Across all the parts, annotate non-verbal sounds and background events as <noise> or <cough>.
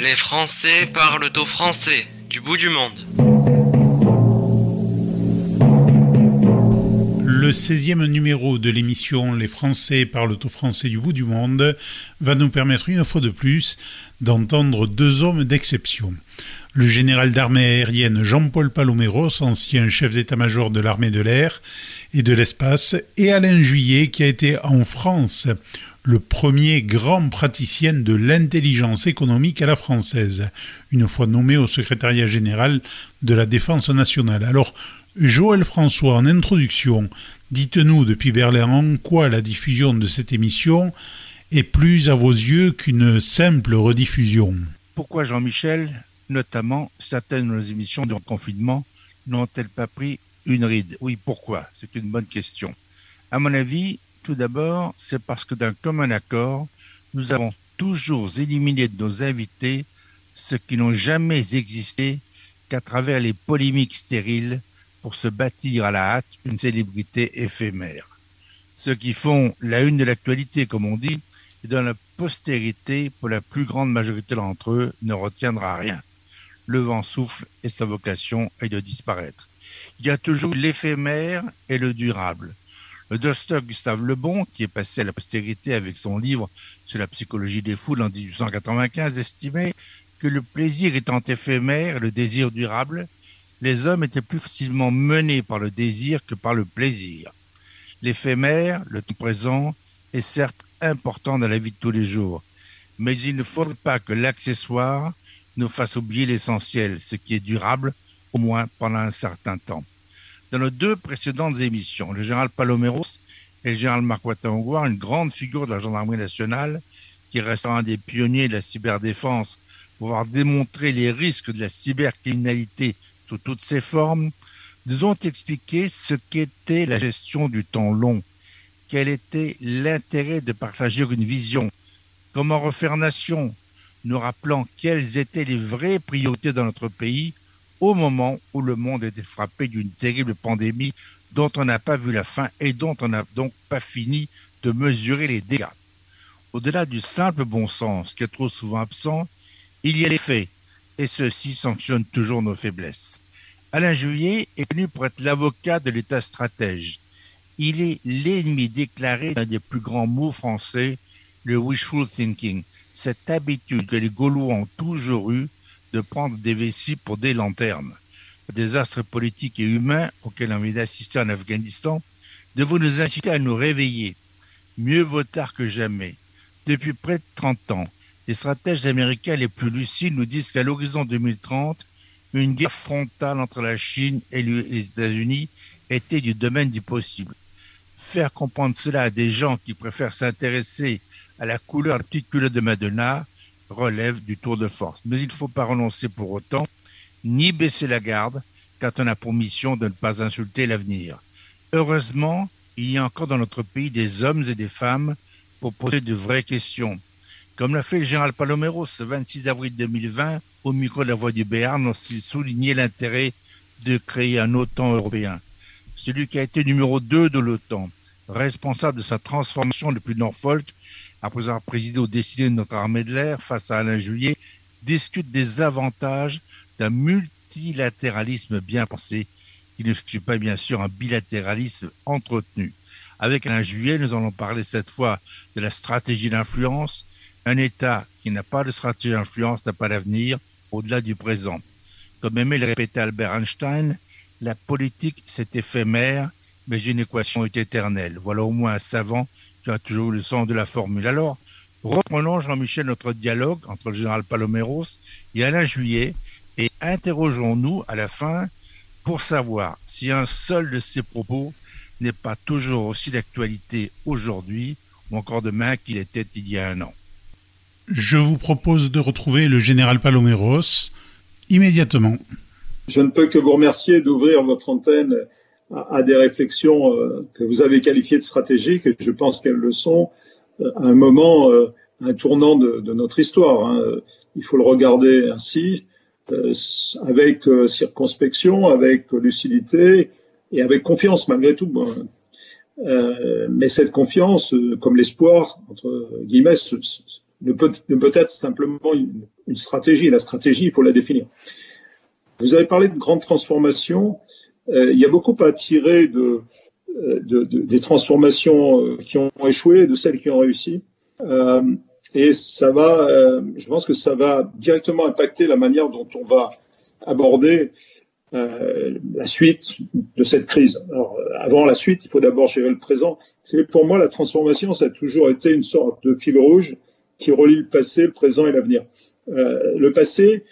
Les Français parlent au français du bout du monde. Le 16e numéro de l'émission Les Français parlent au français du bout du monde va nous permettre une fois de plus d'entendre deux hommes d'exception. Le général d'armée aérienne Jean-Paul Paloméros, ancien chef d'état-major de l'armée de l'air et de l'espace, et Alain Juillet, qui a été en France le premier grand praticien de l'intelligence économique à la française, une fois nommé au secrétariat général de la Défense nationale. Alors, Joël François, en introduction, dites-nous depuis Berlin en quoi la diffusion de cette émission est plus à vos yeux qu'une simple rediffusion. Pourquoi Jean-Michel, notamment certaines de nos émissions de confinement, n'ont-elles pas pris une ride? Oui, pourquoi? C'est une bonne question. À mon avis, tout d'abord, c'est parce que d'un commun accord, nous avons toujours éliminé de nos invités ceux qui n'ont jamais existé qu'à travers les polémiques stériles pour se bâtir à la hâte une célébrité éphémère. Ceux qui font la une de l'actualité, comme on dit, et dont la postérité, pour la plus grande majorité d'entre eux, ne retiendra rien. Le vent souffle et sa vocation est de disparaître. Il y a toujours l'éphémère et le durable. Docteur Gustave Lebon, qui est passé à la postérité avec son livre sur la psychologie des foules en 1895, estimait que le plaisir étant éphémère et le désir durable, les hommes étaient plus facilement menés par le désir que par le plaisir. L'éphémère, le temps présent, est certes important dans la vie de tous les jours, mais il ne faudrait pas que l'accessoire nous fasse oublier l'essentiel, ce qui est durable, au moins pendant un certain temps. Dans nos deux précédentes émissions, le général Paloméros et le général Marc Watangouar, une grande figure de la gendarmerie nationale, qui restera un des pionniers de la cyberdéfense pour avoir démontré les risques de la cybercriminalité sous toutes ses formes, nous ont expliqué ce qu'était la gestion du temps long, quel était l'intérêt de partager une vision, comment refaire nation, nous rappelant quelles étaient les vraies priorités dans notre pays au moment où le monde était frappé d'une terrible pandémie dont on n'a pas vu la fin et dont on n'a donc pas fini de mesurer les dégâts. Au-delà du simple bon sens qui est trop souvent absent, il y a les faits, et ceux-ci sanctionnent toujours nos faiblesses. Alain Juillet est connu pour être l'avocat de l'État stratège. Il est l'ennemi déclaré d'un des plus grands mots français, le wishful thinking, cette habitude que les Gaulois ont toujours eue de prendre des vessies pour des lanternes. Le désastre politique et humain auquel on vient d'assister en Afghanistan devrait nous inciter à nous réveiller. Mieux vaut tard que jamais. Depuis près de 30 ans, les stratèges américains les plus lucides nous disent qu'à l'horizon 2030, une guerre frontale entre la Chine et les États-Unis était du domaine du possible. Faire comprendre cela à des gens qui préfèrent s'intéresser à la couleur de la petite culotte de Madonna relève du tour de force. Mais il ne faut pas renoncer pour autant, ni baisser la garde quand on a pour mission de ne pas insulter l'avenir. Heureusement, il y a encore dans notre pays des hommes et des femmes pour poser de vraies questions. Comme l'a fait le général Palomero ce 26 avril 2020 au micro de la Voix du Béarn lorsqu'il soulignait l'intérêt de créer un OTAN européen. Celui qui a été numéro 2 de l'OTAN, responsable de sa transformation depuis Norfolk après avoir présidé au décidé de notre armée de l'air face à Alain Juillet, discute des avantages d'un multilatéralisme bien pensé, qui ne suit pas bien sûr un bilatéralisme entretenu. Avec Alain Juillet, nous allons parler cette fois de la stratégie d'influence. Un État qui n'a pas de stratégie d'influence n'a pas d'avenir au-delà du présent. Comme aimait le répéter Albert Einstein, la politique c'est éphémère, mais une équation est éternelle. Voilà au moins un savant tu as toujours le sens de la formule. Alors, reprenons, Jean-Michel, notre dialogue entre le général Paloméros et Alain Juillet et interrogeons-nous à la fin pour savoir si un seul de ces propos n'est pas toujours aussi d'actualité aujourd'hui ou encore demain qu'il était il y a un an. Je vous propose de retrouver le général Paloméros immédiatement. Je ne peux que vous remercier d'ouvrir votre antenne à, des réflexions euh, que vous avez qualifiées de stratégiques, et je pense qu'elles le sont, euh, à un moment, euh, un tournant de, notre histoire. Hein. Il faut le regarder ainsi, avec circonspection, avec lucidité et avec confiance malgré tout. Mais cette confiance, comme l'espoir, entre guillemets, ne peut, ne peut être simplement une, une, stratégie. La stratégie, il faut la définir. Vous avez parlé de grandes transformations. Euh, il y a beaucoup à tirer euh, de, de, des transformations euh, qui ont échoué, de celles qui ont réussi. Et ça va, je pense que ça va directement impacter la manière dont on va aborder la suite de cette crise. Avant la suite, il faut d'abord gérer le présent. Pour moi la transformation, ça a toujours été une sorte de fil rouge qui relie le passé, le présent et l'avenir. Le passé,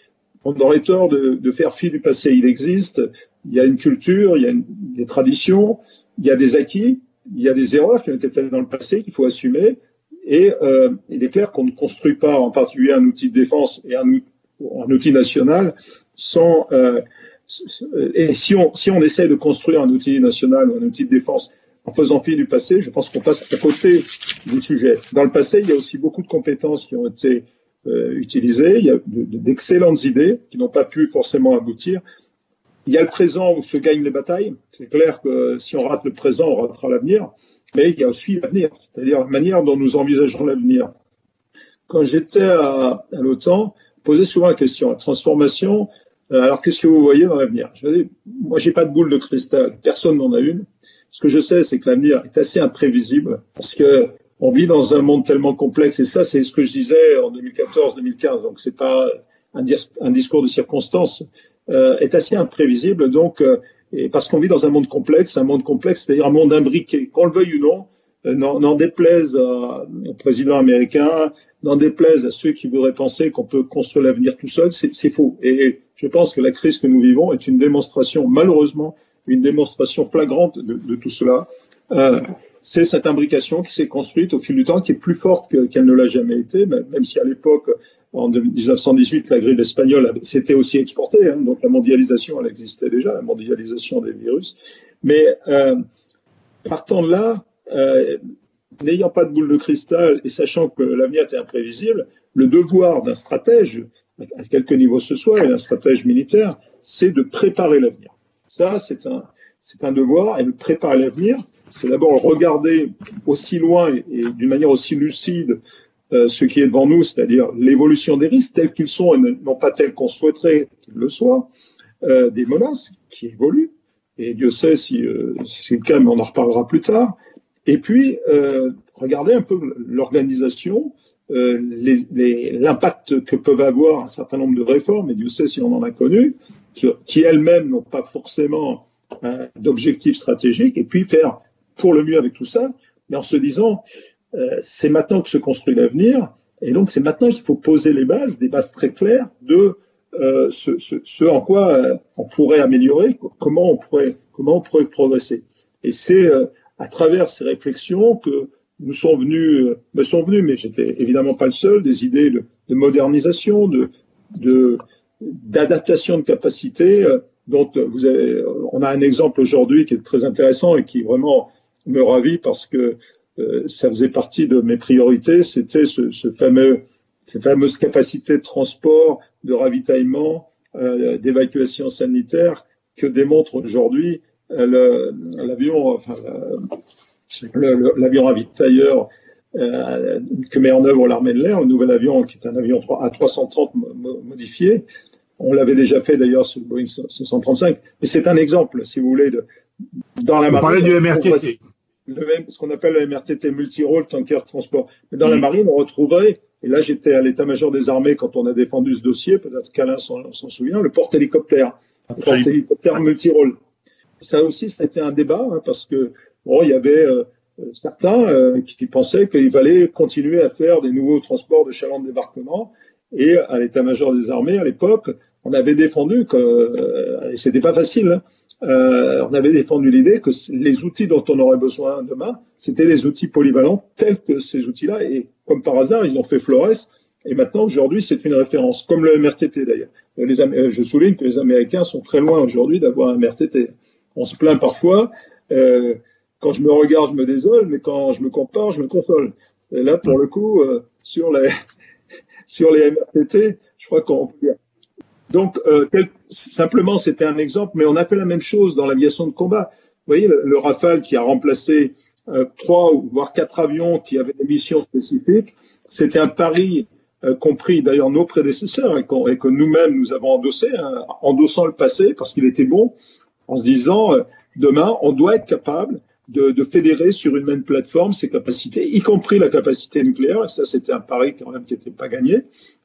on aurait tort de, faire fi du passé. Il existe, il y a une culture, il y a des traditions, il y a des acquis, il y a des erreurs qui ont été faites dans le passé qu'il faut assumer. Et euh, il est clair qu'on ne construit pas en particulier un outil de défense et un, outil national sans euh, et si on, si on essaie de construire un outil national ou un outil de défense en faisant fi du passé, je pense qu'on passe à côté du sujet. Dans le passé, il y a aussi beaucoup de compétences qui ont été euh, utilisées, il y a d'excellentes idées qui n'ont pas pu forcément aboutir. Il y a le présent où se gagnent les batailles. C'est clair que si on rate le présent, on ratera l'avenir. Mais il y a aussi l'avenir, c'est-à-dire la manière dont nous envisageons l'avenir. Quand j'étais à, l'OTAN, posais souvent la question, la transformation, euh, alors, qu'est-ce que vous voyez dans l'avenir? Je dis, moi, j'ai pas de boule de cristal. Personne n'en a une. Ce que je sais, c'est que l'avenir est assez imprévisible parce que on vit dans un monde tellement complexe. Et ça, c'est ce que je disais en 2014-2015. Donc, c'est pas un, discours de circonstance. Euh, est assez imprévisible. Donc, euh, parce qu'on vit dans un monde complexe, un monde complexe, c'est-à-dire un monde imbriqué. Qu'on le veuille ou non, euh, n'en déplaise au président américain, n'en déplaise à ceux qui voudraient penser qu'on peut construire l'avenir tout seul, c'est faux. Et je pense que la crise que nous vivons est une démonstration, malheureusement, une démonstration flagrante de, tout cela. C'est cette imbrication qui s'est construite au fil du temps, qui est plus forte qu'elle ne l'a jamais été, même si à l'époque, en 1918, la grippe espagnole s'était aussi exportée, hein, donc la mondialisation, elle existait déjà, la mondialisation des virus. Mais euh, partant de là, euh, n'ayant pas de boule de cristal et sachant que l'avenir était imprévisible, le devoir d'un stratège, à quelque niveau ce soit, et d'un stratège militaire, c'est de préparer l'avenir. Ça, c'est un, devoir, et de préparer l'avenir, c'est d'abord regarder aussi loin et, d'une manière aussi lucide ce qui est devant nous, c'est-à-dire l'évolution des risques tels qu'ils sont et non pas tels qu'on souhaiterait qu'ils le soient, euh, des menaces qui évoluent, et Dieu sait si, euh, si c'est le cas, mais on en reparlera plus tard, et puis, euh, regardez un peu l'organisation, euh, l'impact que peuvent avoir un certain nombre de réformes, et Dieu sait si on en a connu, qui, elles-mêmes n'ont pas forcément euh, d'objectifs stratégiques, et puis faire pour le mieux avec tout ça, mais en se disant, euh, c'est maintenant que se construit l'avenir, et donc c'est maintenant qu'il faut poser les bases, des bases très claires de euh, ce, en quoi euh, on pourrait améliorer, comment on pourrait, comment on pourrait progresser. Et c'est à travers ces réflexions que nous sont venus, euh, me sont venus, mais j'étais évidemment pas le seul, des idées de, de modernisation, de, d'adaptation de capacité, euh, dont on a un exemple aujourd'hui qui est très intéressant et qui vraiment me ravit parce que euh, ça faisait partie de mes priorités, c'était ce, ce, fameux, ces fameuses capacités de transport, de ravitaillement, euh, d'évacuation sanitaire que démontre aujourd'hui l'avion, enfin, l'avion ravitailleur euh, que met en œuvre l'armée de l'air, un nouvel avion qui est un avion à 330 modifié. On l'avait déjà fait d'ailleurs sur le Boeing 535, mais c'est un exemple, si vous voulez, de, dans la marine. du MRTT. Le même, ce qu'on appelle le MRTT, multi-role tanker transport. Mais dans la marine, on retrouverait, et là j'étais à l'état-major des armées quand on a défendu ce dossier, peut-être qu'Alain s'en souvient, le porte-hélicoptère, le porte-hélicoptère multi-role. Ça aussi, c'était un débat, hein, parce que bon, il y avait euh, certains euh, qui pensaient qu'il fallait continuer à faire des nouveaux transports de chalands de débarquement. Et à l'état-major des armées, à l'époque, on avait défendu que, euh, et c'était pas facile, hein, euh, on avait défendu l'idée que les outils dont on aurait besoin demain, c'était des outils polyvalents tels que ces outils-là. Et comme par hasard, ils ont fait Flores. Et maintenant, aujourd'hui, c'est une référence, comme le MRTT d'ailleurs. Les, je souligne que les Américains sont très loin aujourd'hui d'avoir un MRTT. On se plaint parfois. Euh, quand je me regarde, je me désole, mais quand je me compare, je me console. Et là, pour le coup, euh, sur les <laughs> sur les MRTT, je crois qu'on peut donc euh, simplement c'était un exemple, mais on a fait la même chose dans l'aviation de combat. Vous voyez le, le Rafale qui a remplacé euh, trois ou voire quatre avions qui avaient des missions spécifiques. C'était un pari euh, compris d'ailleurs nos prédécesseurs et, que nous-mêmes nous avons endossé, hein, endossant le passé parce qu'il était bon, en se disant euh, demain on doit être capable de, de, fédérer sur une même plateforme ses capacités, y compris la capacité nucléaire, et ça c'était un pari quand même qui n'était pas gagné,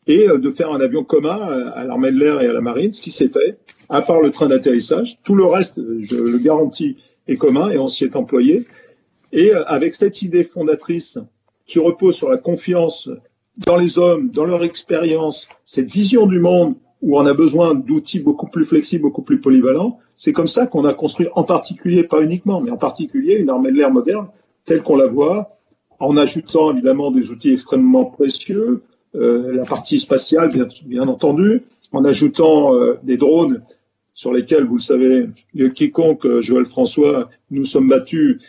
et euh, de faire un avion commun à l'armée de l'air et à la marine, ce qui s'est fait, à part le train d'atterrissage. Tout le reste, je le garantis, est commun et on s'y est employé. Et euh, avec cette idée fondatrice qui repose sur la confiance dans les hommes, dans leur expérience, cette vision du monde où on a besoin d'outils beaucoup plus flexibles, beaucoup plus polyvalents, c'est comme ça qu'on a construit en particulier, pas uniquement, mais en particulier une armée de l'air moderne telle qu'on la voit, en ajoutant évidemment des outils extrêmement précieux, euh, la partie spatiale bien, entendu, en ajoutant euh, des drones sur lesquels, vous le savez, quiconque, euh, Joël François, nous sommes battus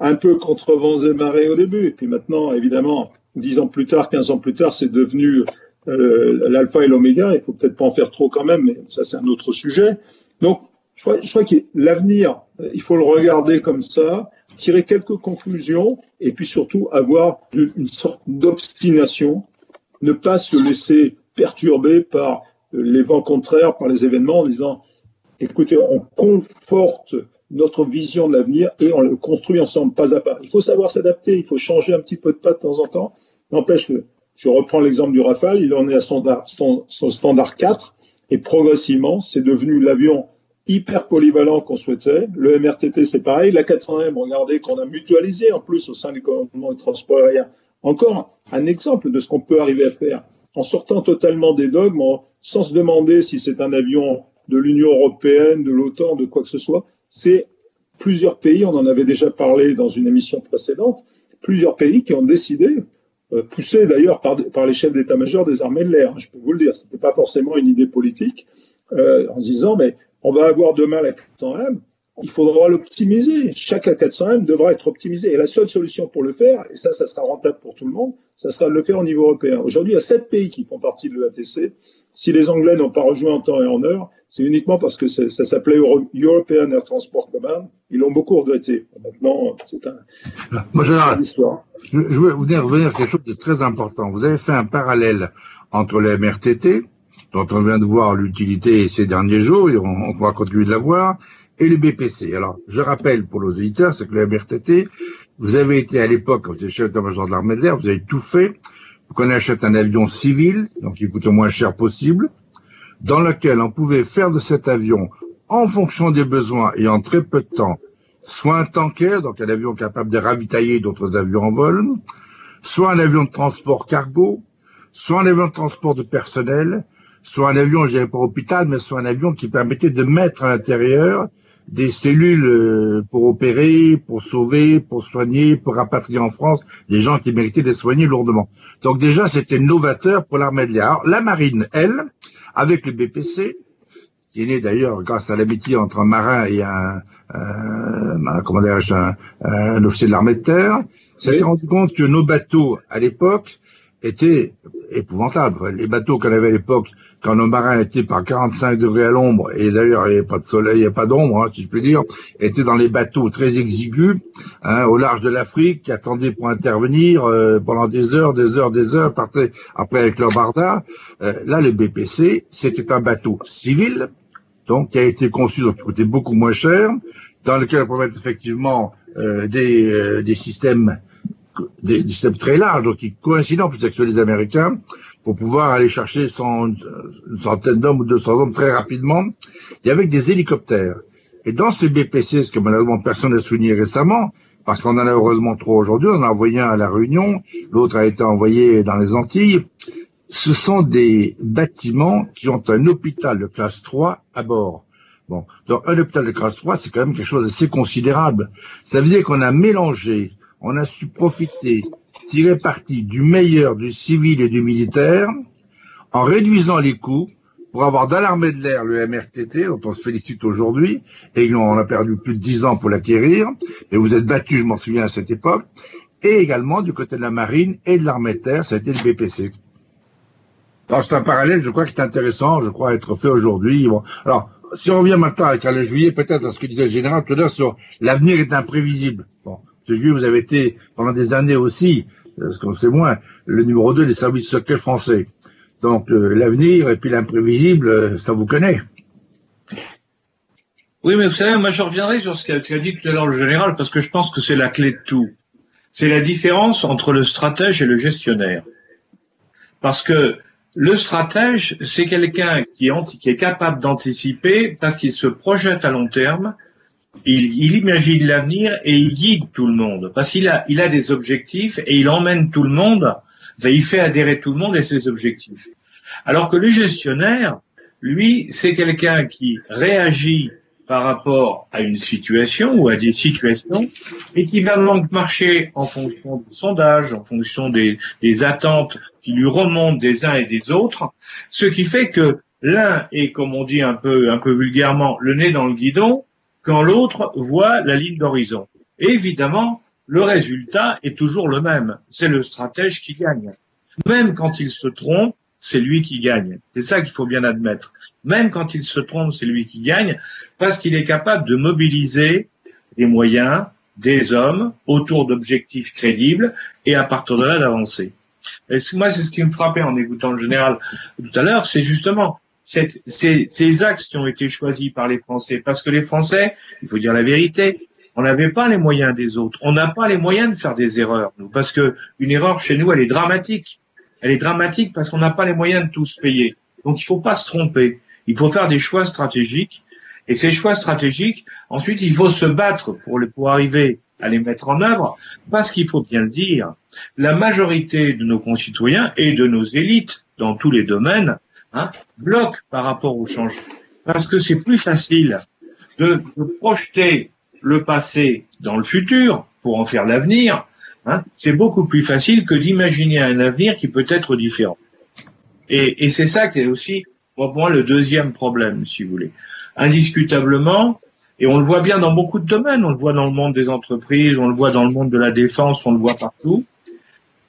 un peu contre vents et marées au début. Et puis maintenant, évidemment, dix ans plus tard, quinze ans plus tard, c'est devenu euh, l'alpha et l'oméga. Il faut peut-être pas en faire trop quand même, mais ça c'est un autre sujet. Donc, je crois, que l'avenir, euh, il faut le regarder comme ça, tirer quelques conclusions, et puis surtout avoir une sorte d'obstination, ne pas se laisser perturber par les vents contraires, par les événements, en disant écoutez, on conforte notre vision de l'avenir et on le construit ensemble, pas à pas. Il faut savoir s'adapter, il faut changer un petit peu de pas de temps en temps. N'empêche je reprends l'exemple du Rafale, il en est à son, standard 4 et progressivement, c'est devenu l'avion hyper polyvalent qu'on souhaitait. Le MRTT, c'est pareil. La 400M, regardez qu'on a mutualisé en plus au sein du commandement de transport aérien. Encore un exemple de ce qu'on peut arriver à faire en sortant totalement des dogmes, sans se demander si c'est un avion de l'Union européenne, de l'OTAN, de quoi que ce soit. C'est plusieurs pays, on en avait déjà parlé dans une émission précédente, plusieurs pays qui ont décidé, euh, poussés d'ailleurs par, les chefs d'état-major des armées de l'air, hein, je peux vous le dire, c'était pas forcément une idée politique, euh, en disant mais on va avoir demain la 400M, il faudra l'optimiser. Chaque A400M devra être optimisé. Et la seule solution pour le faire, et ça, ça sera rentable pour tout le monde, ça sera de le faire au niveau européen. Aujourd'hui, il y a sept pays qui font partie de l'EATC. Si les Anglais n'ont pas rejoint en temps et en heure, c'est uniquement parce que ça s'appelait European Air Transport Command. Ils l'ont beaucoup regretté. Maintenant, c'est un, Moi, je, histoire. Je, je veux revenir à quelque chose de très important. Vous avez fait un parallèle entre les MRTT, dont on vient de voir l'utilité ces derniers jours, et on, on va continuer de la voir, et le BPC. Alors, je rappelle pour nos auditeurs, c'est que le MRTT, vous avez été à l'époque, quand vous étiez chef d'état-major de l'armée de l'air, vous avez tout fait pour qu'on achète un avion civil, donc qui coûte le moins cher possible, dans lequel on pouvait faire de cet avion, en fonction des besoins et en très peu de temps, soit un tanker, donc un avion capable de ravitailler d'autres avions en vol, soit un avion de transport cargo, soit un avion de transport de personnel, soit un avion, je dirais pas hôpital, mais soit un avion qui permettait de mettre à l'intérieur des cellules euh, pour opérer, pour sauver, pour soigner, pour rapatrier en France des gens qui méritaient d'être soignés lourdement. Donc déjà, c'était novateur pour l'armée de l'air. La marine, elle, avec le BPC, qui est né d'ailleurs grâce à l'amitié entre un marin et un, euh, comment un, un, officier de l'armée de terre, s'était rendu compte que nos bateaux, à l'époque, étaient épouvantables. Les bateaux qu'on avait à l'époque, quand nos marins étaient par 45 degrés à l'ombre, et d'ailleurs il n'y avait pas de soleil, il n'y a pas d'ombre, hein, si je peux dire, étaient dans les bateaux très exigus, hein, au large de l'Afrique, qui attendaient pour intervenir euh, pendant des heures, des heures, des heures, partaient après avec leur barda. Euh, là, le BPC, c'était un bateau civil, donc qui a été conçu, donc qui coûtait beaucoup moins cher, dans lequel on pouvait mettre effectivement euh, des, des systèmes des, systèmes très larges, donc qui coïncident plus avec ceux des Américains, pour pouvoir aller chercher une centaine d'hommes ou 200 hommes très rapidement, et avec des hélicoptères. Et dans ces BPC, ce que malheureusement personne n'a souligné récemment, parce qu'on en a heureusement trop aujourd'hui, on en a envoyé un à La Réunion, l'autre a été envoyé dans les Antilles, ce sont des bâtiments qui ont un hôpital de classe 3 à bord. Bon, donc un hôpital de classe 3, c'est quand même quelque chose d'assez considérable. Ça veut dire qu'on a mélangé, on a su profiter tirer parti du meilleur du civil et du militaire en réduisant les coûts pour avoir dans l'armée de l'air le MRTT, dont on se félicite aujourd'hui, et on a perdu plus de dix ans pour l'acquérir, et vous êtes battu, je m'en souviens à cette époque, et également du côté de la marine et de l'armée de terre, ça a été le BPC. Alors c'est un parallèle, je crois, qui est intéressant, je crois, être fait aujourd'hui. Bon. Alors, si on revient maintenant avec le juillet, peut-être à ce que disait le général tout à l'heure sur l'avenir est imprévisible. Vous avez été pendant des années aussi, ce qu'on sait moins, le numéro 2 des services secrets français. Donc euh, l'avenir et puis l'imprévisible, euh, ça vous connaît. Oui, mais vous savez, moi je reviendrai sur ce qu'a dit tout à l'heure le général, parce que je pense que c'est la clé de tout. C'est la différence entre le stratège et le gestionnaire. Parce que le stratège, c'est quelqu'un qui, est capable d'anticiper parce qu'il se projette à long terme, il, imagine l'avenir et il guide tout le monde. Parce qu'il a, il a des objectifs et il emmène tout le monde, il fait adhérer tout le monde à ses objectifs. Alors que le gestionnaire, lui, c'est quelqu'un qui réagit par rapport à une situation ou à des situations et qui va donc marcher en fonction du sondage, en fonction des, attentes qui lui remontent des uns et des autres, ce qui fait que l'un est, comme on dit un peu, un peu vulgairement, le nez dans le guidon, quand l'autre voit la ligne d'horizon. évidemment, le résultat est toujours le même. C'est le stratège qui gagne. Même quand il se trompe, c'est lui qui gagne. C'est ça qu'il faut bien admettre. Même quand il se trompe, c'est lui qui gagne, parce qu'il est capable de mobiliser des moyens, des hommes, autour d'objectifs crédibles, et à partir de là d'avancer. Moi, c'est ce qui me frappait en écoutant le général tout à l'heure, c'est justement ces, axes qui ont été choisis par les Français. Parce que les Français, il faut dire la vérité, on n'avait pas les moyens des autres. On n'a pas les moyens de faire des erreurs, parce que une erreur chez nous, elle est dramatique elle est dramatique parce qu'on n'a pas les moyens de tous payer. Donc il ne faut pas se tromper. Il faut faire des choix stratégiques. Et ces choix stratégiques, ensuite, il faut se battre pour, pour arriver à les mettre en œuvre, parce qu'il faut bien le dire, la majorité de nos concitoyens et de nos élites dans tous les domaines hein, bloquent par rapport au changement. Parce que c'est plus facile de, projeter le passé dans le futur pour en faire l'avenir Hein, c'est beaucoup plus facile que d'imaginer un avenir qui peut être différent. Et, c'est ça qui est aussi, pour moi, le deuxième problème, si vous voulez. Indiscutablement, et on le voit bien dans beaucoup de domaines, on le voit dans le monde des entreprises, on le voit dans le monde de la défense, on le voit partout.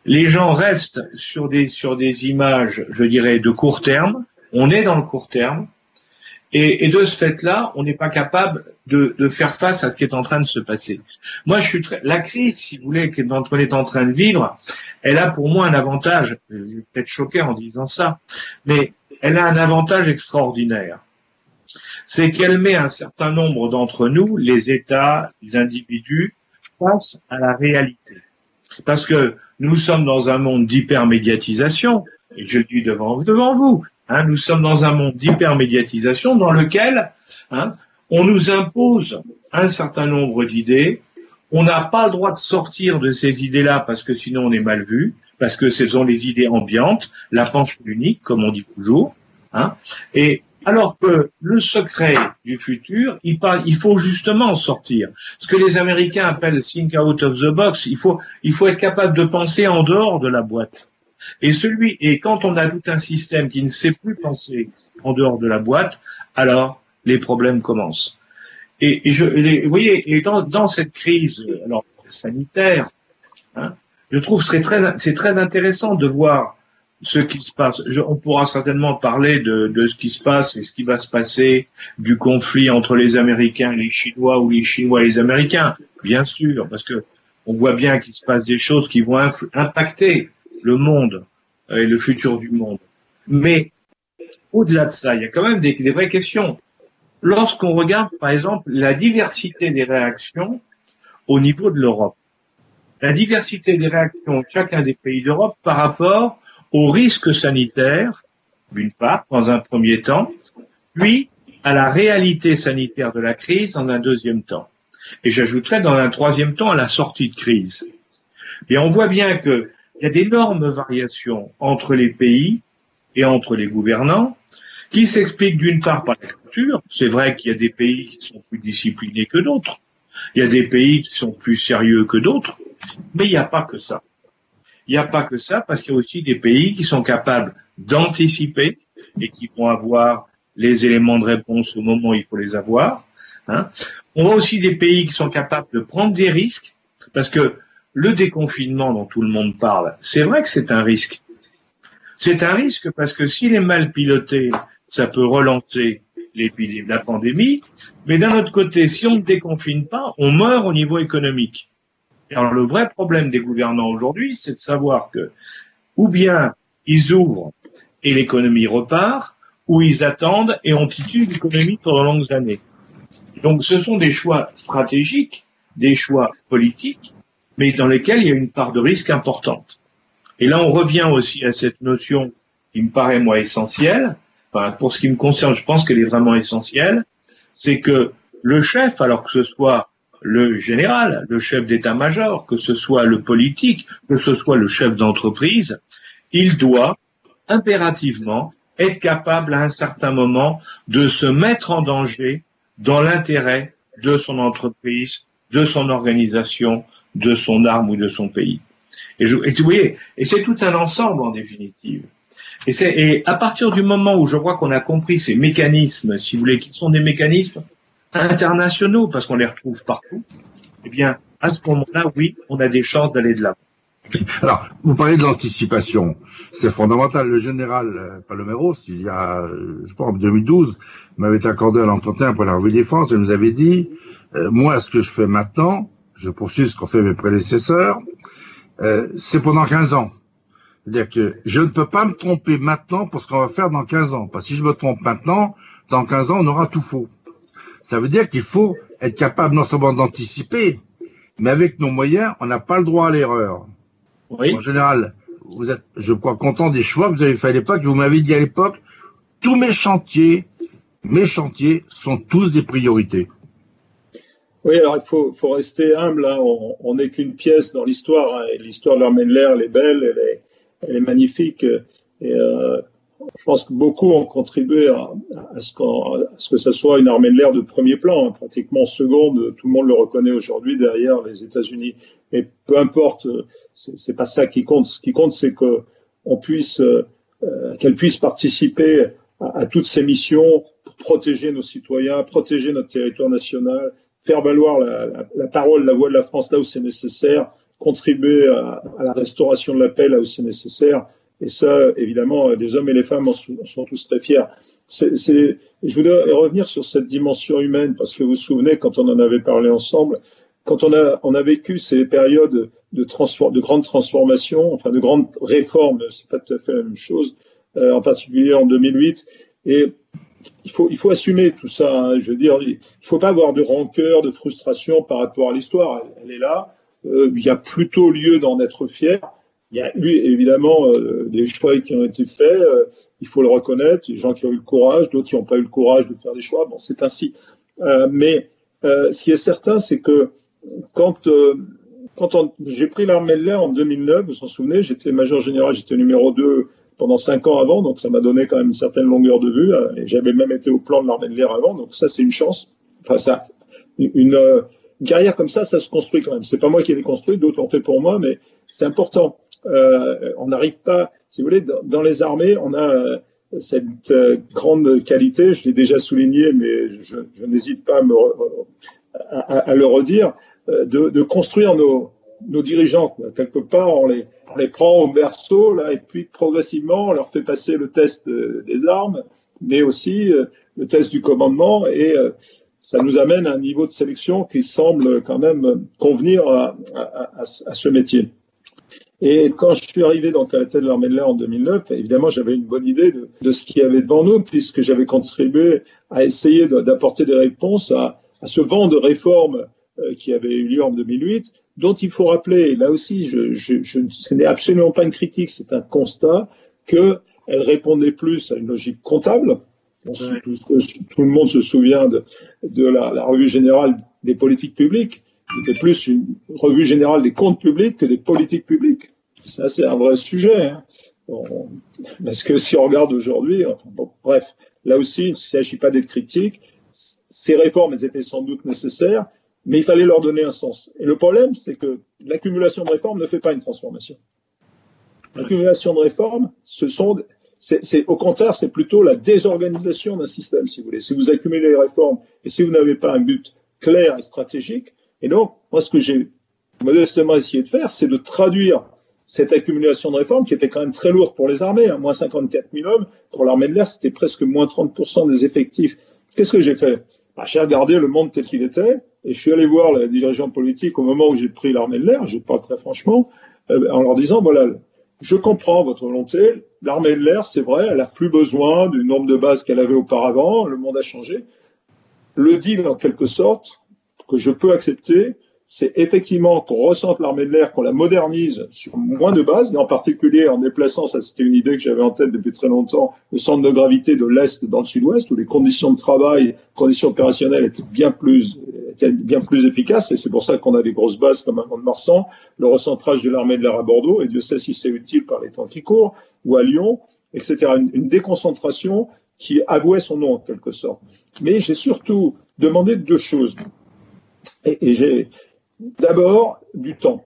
Les gens restent sur des, sur des images, je dirais, de court terme. On est dans le court terme. Et, de ce fait-là, on n'est pas capable de, faire face à ce qui est en train de se passer. Moi, je suis très... La crise, si vous voulez, qu'on est en train de vivre, elle a pour moi un avantage. Je vais peut-être choquer en disant ça, mais elle a un avantage extraordinaire. C'est qu'elle met un certain nombre d'entre nous, les États, les individus, face à la réalité. Parce que nous sommes dans un monde d'hypermédiatisation, et je le dis devant, devant vous, Hein, nous sommes dans un monde d'hypermédiatisation dans lequel hein, on nous impose un certain nombre d'idées. On n'a pas le droit de sortir de ces idées-là parce que sinon on est mal vu, parce que ce sont les idées ambiantes, la pensée unique, comme on dit toujours. Hein. Et alors que le secret du futur, il, il faut justement sortir. Ce que les Américains appellent think out of the box, il faut, il faut être capable de penser en dehors de la boîte. Et celui, et quand on a tout un système qui ne sait plus penser en dehors de la boîte, alors les problèmes commencent. Et, je, vous voyez, et dans, cette crise, alors sanitaire, hein, je trouve c'est très, c'est très intéressant de voir ce qui se passe. on pourra certainement parler de, ce qui se passe et ce qui va se passer du conflit entre les Américains et les Chinois ou les Chinois et les Américains, bien sûr, parce que on voit bien qu'il se passe des choses qui vont impacter le monde euh, et le futur du monde. Mais au-delà de ça, il y a quand même des, vraies questions. Lorsqu'on regarde, par exemple, la diversité des réactions au niveau de l'Europe, la diversité des réactions de chacun des pays d'Europe par rapport aux risques sanitaires, d'une part, dans un premier temps, puis à la réalité sanitaire de la crise dans un deuxième temps. Et j'ajouterais dans un troisième temps à la sortie de crise. Et on voit bien que il y a d'énormes variations entre les pays et entre les gouvernants qui s'expliquent d'une part par la culture. C'est vrai qu'il y a des pays qui sont plus disciplinés que d'autres. Il y a des pays qui sont plus sérieux que d'autres. Mais il n'y a pas que ça. Il n'y a pas que ça parce qu'il y a aussi des pays qui sont capables d'anticiper et qui vont avoir les éléments de réponse au moment où il faut les avoir. Hein. On a aussi des pays qui sont capables de prendre des risques parce que le déconfinement dont tout le monde parle, c'est vrai que c'est un risque. C'est un risque parce que s'il est mal piloté, ça peut relancer la pandémie, mais d'un autre côté, si on ne déconfine pas, on meurt au niveau économique. Alors le vrai problème des gouvernants aujourd'hui, c'est de savoir que ou bien ils ouvrent et l'économie repart, ou ils attendent et on titube l'économie pendant longues années. Donc ce sont des choix stratégiques, des choix politiques, mais dans lesquels il y a une part de risque importante. Et là, on revient aussi à cette notion qui me paraît moi essentielle. Pour ce qui me concerne, je pense qu'elle est vraiment essentielle. C'est que le chef, alors que ce soit le général, le chef d'état-major, que ce soit le politique, que ce soit le chef d'entreprise, il doit impérativement être capable à un certain moment de se mettre en danger dans l'intérêt de son entreprise, de son organisation, de son arme ou de son pays. Et, c'est tout un ensemble en définitive. Et, et à partir du moment où je crois qu'on a compris ces mécanismes, si vous voulez, qui sont des mécanismes internationaux, parce qu'on les retrouve partout, eh bien, à ce moment-là, oui, on a des chances d'aller de l'avant. Alors, vous parlez de l'anticipation. C'est fondamental. Le général euh, Palomero, il y a, euh, je pense, en 2012, m'avait accordé un entretien pour la revue Défense et nous avait dit, euh, moi, ce que je fais maintenant, je poursuis ce qu'ont fait mes prédécesseurs, c'est pendant 15 ans. C'est-à-dire que je ne peux pas me tromper maintenant pour ce qu'on va faire dans 15 ans. Parce que si je me trompe maintenant, dans 15 ans, on aura tout faux. Ça veut dire qu'il faut être capable non seulement d'anticiper, mais avec nos moyens, on n'a pas le droit à l'erreur. En général, vous êtes, je crois, content des choix que vous avez fait à l'époque. Vous m'avez dit à l'époque, tous mes chantiers, mes chantiers sont tous des priorités. Oui, alors il faut, faut rester humble. Hein. On n'est qu'une pièce dans l'histoire. Hein. L'histoire de l'armée de l'air, elle est belle, elle est, elle est magnifique. Et euh, je pense que beaucoup ont contribué à, à, ce, ce, que ça soit une armée de l'air de premier plan, hein. pratiquement seconde. Tout le monde le reconnaît aujourd'hui derrière les États-Unis. Mais peu importe c'est pas ça qui compte. Ce qui compte, c'est que on puisse, euh, euh, qu'elle puisse participer à, toutes ces missions pour protéger nos citoyens, protéger notre territoire national, faire valoir la, la, parole, la voix de la France là où c'est nécessaire, contribuer à, la restauration de la paix là où c'est nécessaire. Et ça, évidemment, les hommes et les femmes en sont, tous très fiers. Je voudrais revenir sur cette dimension humaine parce que vous vous souvenez quand on en avait parlé ensemble, quand on a, vécu ces périodes de, transform, de grandes transformations, enfin de grandes réformes, c'est pas tout à fait la même chose, euh, en particulier en 2008, et il faut, il faut assumer tout ça. Hein, je veux dire, il faut pas avoir de rancœur, de frustration par rapport à l'histoire. Elle, est là. Euh, il y a plutôt lieu d'en être fier. Il y a eu évidemment euh, des choix qui ont été faits. Euh, il faut le reconnaître. Des gens qui ont eu le courage, d'autres qui n'ont pas eu le courage de faire des choix. Bon, c'est ainsi. mais ce qui est certain, c'est que quand, euh, j'ai pris l'armée de l'air en 2009, vous vous en souvenez, j'étais major général, j'étais numéro 2 pendant 5 ans avant, donc ça m'a donné quand même une certaine longueur de vue, euh, et j'avais même été au plan de l'armée de l'air avant, donc ça c'est une chance. Euh, une, carrière comme ça, ça se construit quand même. C'est pas moi qui l'ai construit, d'autres l'ont fait pour moi, mais c'est important. Euh, on n'arrive pas, si vous voulez, dans, les armées, on a cette grande qualité, je l'ai déjà souligné, mais je, n'hésite pas à, le redire, euh, de, construire nos, nos dirigeants. Quelque part, on les, prend au berceau, là, et puis progressivement, on leur fait passer le test des armes, mais aussi euh, le test du commandement, et euh, ça nous amène à un niveau de sélection qui semble quand même convenir à ce métier. Et quand je suis arrivé dans la tête de l'armée de l'air en 2009, évidemment, j'avais une bonne idée de, de ce qu'il y avait devant nous, puisque j'avais contribué à essayer d'apporter des réponses à, à ce vent de réformes euh, qui avait eu lieu en 2008, dont il faut rappeler, là aussi, je, je, je, ce n'est absolument pas une critique, c'est un constat, qu'elle répondait plus à une logique comptable. tout, tout, le monde se souvient de, de la, la, revue générale des politiques publiques, c'était plus une revue générale des comptes publics que des politiques publiques. Ça, c'est un vrai sujet. Hein. Parce que si on regarde aujourd'hui, bref, là aussi, il ne s'agit pas d'être critique. Ces réformes, elles étaient sans doute nécessaires, mais il fallait leur donner un sens. Et le problème, c'est que l'accumulation de réformes ne fait pas une transformation. L'accumulation de réformes, ce sont, au contraire, c'est plutôt la désorganisation d'un système, si vous voulez. Si vous accumulez les réformes et si vous n'avez pas un but clair et stratégique, et donc, moi, ce que j'ai modestement essayé de faire, c'est de traduire cette accumulation de réformes qui était quand même très lourde pour les armées, hein, moins 54 000 hommes. Pour l'armée de l'air, c'était presque moins 30% des effectifs. Qu'est-ce que j'ai fait? Bah, j'ai regardé le monde tel qu'il était et je suis allé voir les dirigeants politiques au moment où j'ai pris l'armée de l'air, je parle très franchement, euh, en leur disant, voilà, je comprends votre volonté, l'armée de l'air, c'est vrai, elle a plus besoin du nombre de bases qu'elle avait auparavant, le monde a changé. Le deal, en quelque sorte, que je peux accepter, c'est effectivement qu'on ressente l'armée de l'air, qu'on la modernise sur moins de bases, et en particulier en déplaçant, ça c'était une idée que j'avais en tête depuis très longtemps, le centre de gravité de l'Est dans le Sud-Ouest, où les conditions de travail, conditions opérationnelles étaient bien plus, bien plus efficaces, et c'est pour ça qu'on a des grosses bases comme à Mont-de-Marsan, le recentrage de l'armée de l'air à Bordeaux, et Dieu sait si c'est utile par les temps qui courent, ou à Lyon, etc. Une déconcentration qui avouait son nom en quelque sorte. Mais j'ai surtout demandé deux choses. Et, j'ai, D'abord, du temps.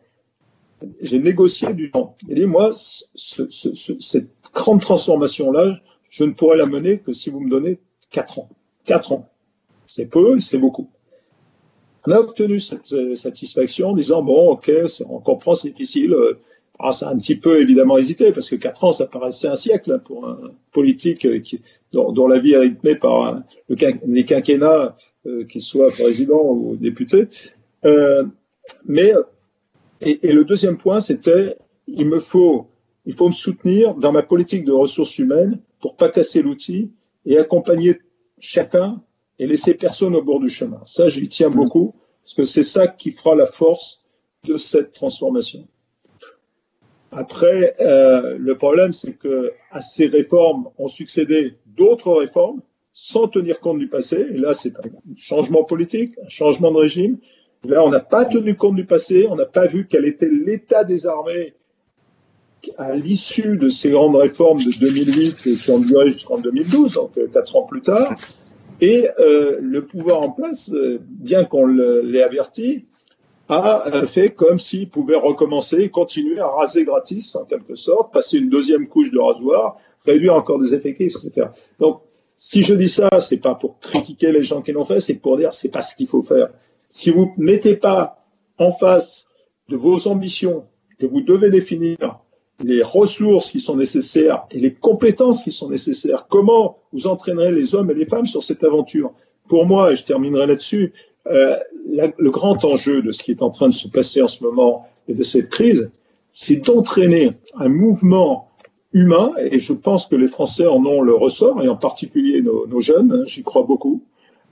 J'ai négocié du temps. Et dit, moi, ce, ce, ce, cette grande transformation-là, je ne pourrais la mener que si vous me donnez quatre ans. Quatre ans. C'est peu, c'est beaucoup. On a obtenu cette euh, satisfaction en disant, bon, ok, on comprend, c'est difficile. Ah, ça a un petit peu évidemment hésité, parce que quatre ans, ça paraissait un siècle pour un politique euh, dont, la vie est rythmée par le, les quinquennats, euh, qu'il soit président ou député. Euh, mais et, et, le deuxième point, c'était il me faut il faut me soutenir dans ma politique de ressources humaines pour pas casser l'outil et accompagner chacun et laisser personne au bord du chemin. Ça, j'y tiens beaucoup parce que c'est ça qui fera la force de cette transformation. Après, euh, le problème, c'est que à ces réformes ont succédé d'autres réformes sans tenir compte du passé. Et là, c'est un changement politique, un changement de régime, Là, on n'a pas tenu compte du passé, on n'a pas vu quel était l'état des armées à l'issue de ces grandes réformes de 2008 et qui ont duré jusqu'en 2012, donc euh, quatre ans plus tard. Et euh, le pouvoir en place, bien qu'on l'ait averti, a euh, fait comme s'il pouvait recommencer, continuer à raser gratis en quelque sorte, passer une deuxième couche de rasoir, réduire encore des effectifs, etc. Donc, si je dis ça, c'est pas pour critiquer les gens qui l'ont fait, c'est pour dire c'est pas ce qu'il faut faire si vous mettez pas en face de vos ambitions que vous devez définir les ressources qui sont nécessaires et les compétences qui sont nécessaires, comment vous entraînerez les hommes et les femmes sur cette aventure? Pour moi, et je terminerai là-dessus, euh, le grand enjeu de ce qui est en train de se passer en ce moment et de cette crise, c'est d'entraîner un mouvement humain, et je pense que les Français en ont le ressort, et en particulier nos, jeunes, hein, j'y crois beaucoup,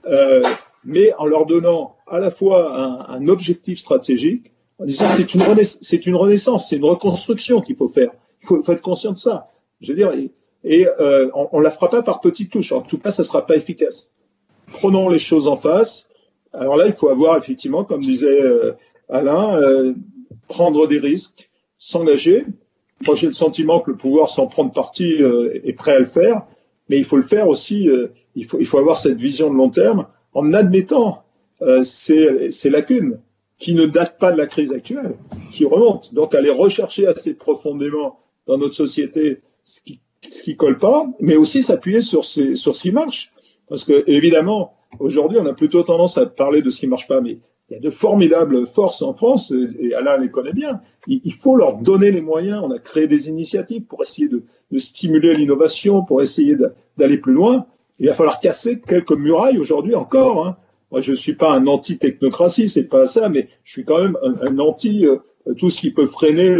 euh, mais en leur donnant à la fois un, objectif stratégique, en disant c'est une, renaissance, c'est une reconstruction qu'il faut faire. Il faut, être conscient de ça. Je veux dire, et, euh, on, on la fera pas par petites touches. En tout cas, ça sera pas efficace. Prenons les choses en face. Alors là, il faut avoir effectivement, comme disait euh, Alain, euh, prendre des risques, s'engager. Moi, j'ai le sentiment que le pouvoir, sans prendre parti, euh, est prêt à le faire, mais il faut le faire aussi. Il faut, avoir cette vision de long terme en admettant ces, lacunes qui ne datent pas de la crise actuelle, qui remontent. Donc aller rechercher assez profondément dans notre société ce qui ce colle pas, mais aussi s'appuyer sur, sur ce qui marche. Parce que évidemment, aujourd'hui, on a plutôt tendance à parler de ce qui marche pas, mais il y a de formidables forces en France, et Alain les connaît bien. Il, faut leur donner les moyens. On a créé des initiatives pour essayer de, stimuler l'innovation, pour essayer d'aller plus loin. Il va falloir casser quelques murailles aujourd'hui encore. Hein. Moi, je ne suis pas un anti-technocratie, c'est pas ça, mais je suis quand même un, un anti euh, tout ce qui peut freiner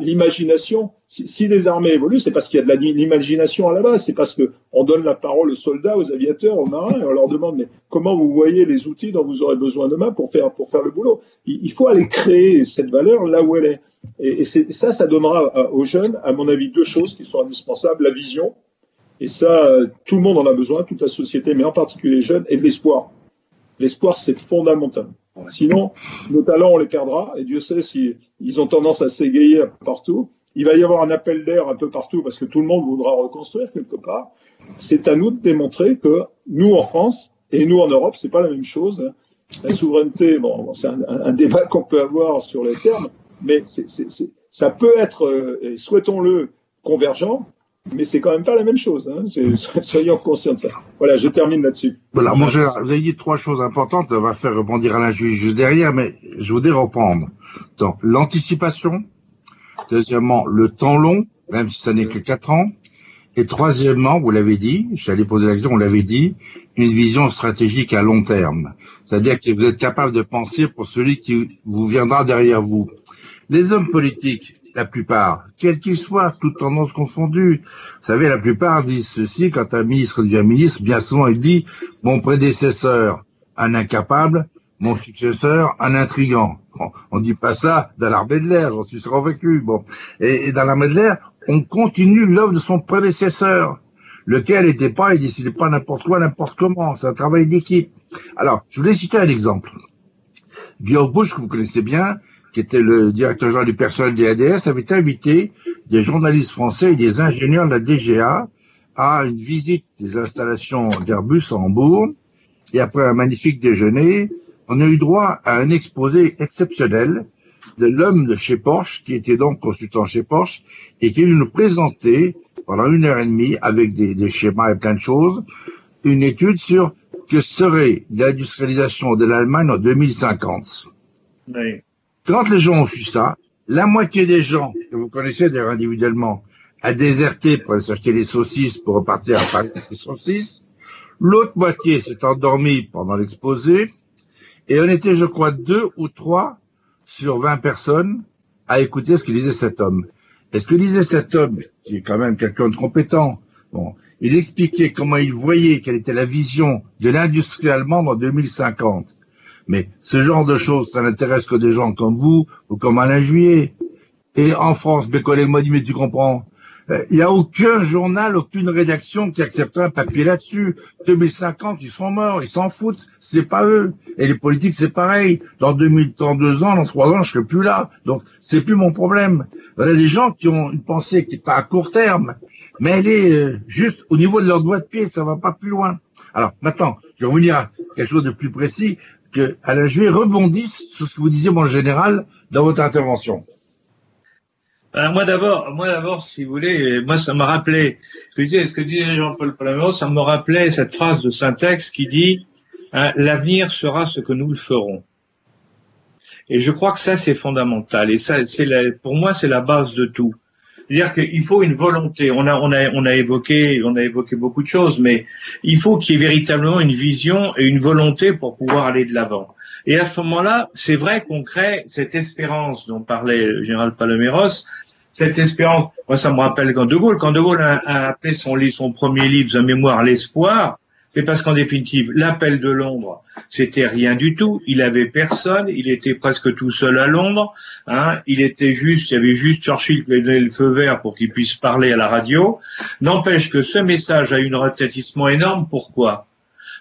l'imagination. Si, si, les armées évoluent, c'est parce qu'il y a de l'imagination à la base. C'est parce que on donne la parole aux soldats, aux aviateurs, aux marins, et on leur demande mais comment vous voyez les outils dont vous aurez besoin demain pour faire pour faire le boulot? Il, il faut aller créer cette valeur là où elle est. Et, et ça, ça donnera aux jeunes, à mon avis, deux choses qui sont indispensables la vision et ça, tout le monde en a besoin, toute la société, mais en particulier les jeunes, et de l'espoir. L'espoir, c'est fondamental. Sinon, nos talents, on les perdra, et Dieu sait s'ils ils ont tendance à s'égayer partout. Il va y avoir un appel d'air un peu partout parce que tout le monde voudra reconstruire quelque part. C'est à nous de démontrer que nous en France et nous en Europe, c'est pas la même chose. La souveraineté, bon, c'est un, débat qu'on peut avoir sur les termes, mais ça peut être, euh, souhaitons-le, convergent, mais c'est quand même pas la même chose. Hein. <laughs> Soyons conscients de ça. Voilà, je termine là-dessus. Voilà, vous avez dit trois choses importantes. On va faire rebondir juge juste derrière, mais je voudrais reprendre. Donc, l'anticipation. Deuxièmement, le temps long, même si ça n'est que quatre ans. Et troisièmement, vous l'avez dit, j'allais poser la question, on l'avait dit, une vision stratégique à long terme. C'est-à-dire que vous êtes capable de penser pour celui qui vous viendra derrière vous. Les hommes politiques, la plupart, quels qu'ils soient, toutes tendances confondues, vous savez, la plupart disent ceci, quand un ministre devient ministre, bien souvent il dit, mon prédécesseur, un incapable, mon successeur, un intrigant. On dit pas ça dans l'armée de l'air, j'en suis convaincu. Bon, et, et dans l'armée de l'air, on continue l'œuvre de son prédécesseur, lequel n'était pas, il décidait pas n'importe quoi, n'importe comment. C'est un travail d'équipe. Alors, je voulais citer un exemple. Georg Bush, que vous connaissez bien, qui était le directeur général du personnel des ADS, avait invité des journalistes français et des ingénieurs de la DGA à une visite des installations d'Airbus à Hambourg. Et après un magnifique déjeuner, on a eu droit à un exposé exceptionnel de l'homme de chez Porsche, qui était donc consultant chez Porsche, et qui nous présentait pendant une heure et demie, avec des, des schémas et plein de choses, une étude sur que serait l'industrialisation de l'Allemagne en 2050. Oui. Quand les gens ont vu ça, la moitié des gens, que vous connaissez d'ailleurs individuellement, a déserté pour aller s'acheter des saucisses pour repartir à Paris des saucisses. L'autre moitié s'est endormie pendant l'exposé. Et on était, je crois, deux ou trois sur 20 personnes à écouter ce que disait cet homme. Et ce que disait cet homme, qui est quand même quelqu'un de compétent, bon, il expliquait comment il voyait, quelle était la vision de l'industrie allemande en 2050. Mais ce genre de choses, ça n'intéresse que des gens comme vous ou comme Alain Juillet. Et en France, mes collègues m'ont dit, mais tu comprends, il n'y a aucun journal, aucune rédaction qui accepterait un papier là-dessus. 2050, ils sont morts, ils s'en foutent, c'est pas eux. Et les politiques, c'est pareil. Dans 2032 ans, dans trois ans, je serai plus là. Donc, c'est plus mon problème. Voilà des gens qui ont une pensée qui n'est pas à court terme, mais elle est euh, juste au niveau de leur doigt de pied, ça va pas plus loin. Alors, maintenant, je vais revenir à quelque chose de plus précis, que Alain Juillet rebondisse sur ce que vous disiez, en général, dans votre intervention. Alors moi d'abord, moi d'abord, si vous voulez, moi ça me rappelait ce que disait, ce que disait Jean-Paul Palamero, ça me rappelait cette phrase de Syntaxe qui dit hein, l'avenir sera ce que nous le ferons. Et je crois que ça c'est fondamental. Et ça, c'est pour moi c'est la base de tout. C'est-à-dire qu'il faut une volonté. On a, on a, on a évoqué, on a évoqué beaucoup de choses, mais il faut qu'il y ait véritablement une vision et une volonté pour pouvoir aller de l'avant. Et à ce moment-là, c'est vrai qu'on crée cette espérance dont parlait le général Paloméros, cette espérance, moi ça me rappelle quand De Gaulle, quand De Gaulle a, appelé son, premier livre, sa mémoire, l'espoir, c'est parce qu'en définitive, l'appel de Londres, c'était rien du tout. Il avait personne. Il était presque tout seul à Londres. Hein. Il était juste, il y avait juste Churchill qui lui le feu vert pour qu'il puisse parler à la radio. N'empêche que ce message a eu un retentissement énorme. Pourquoi?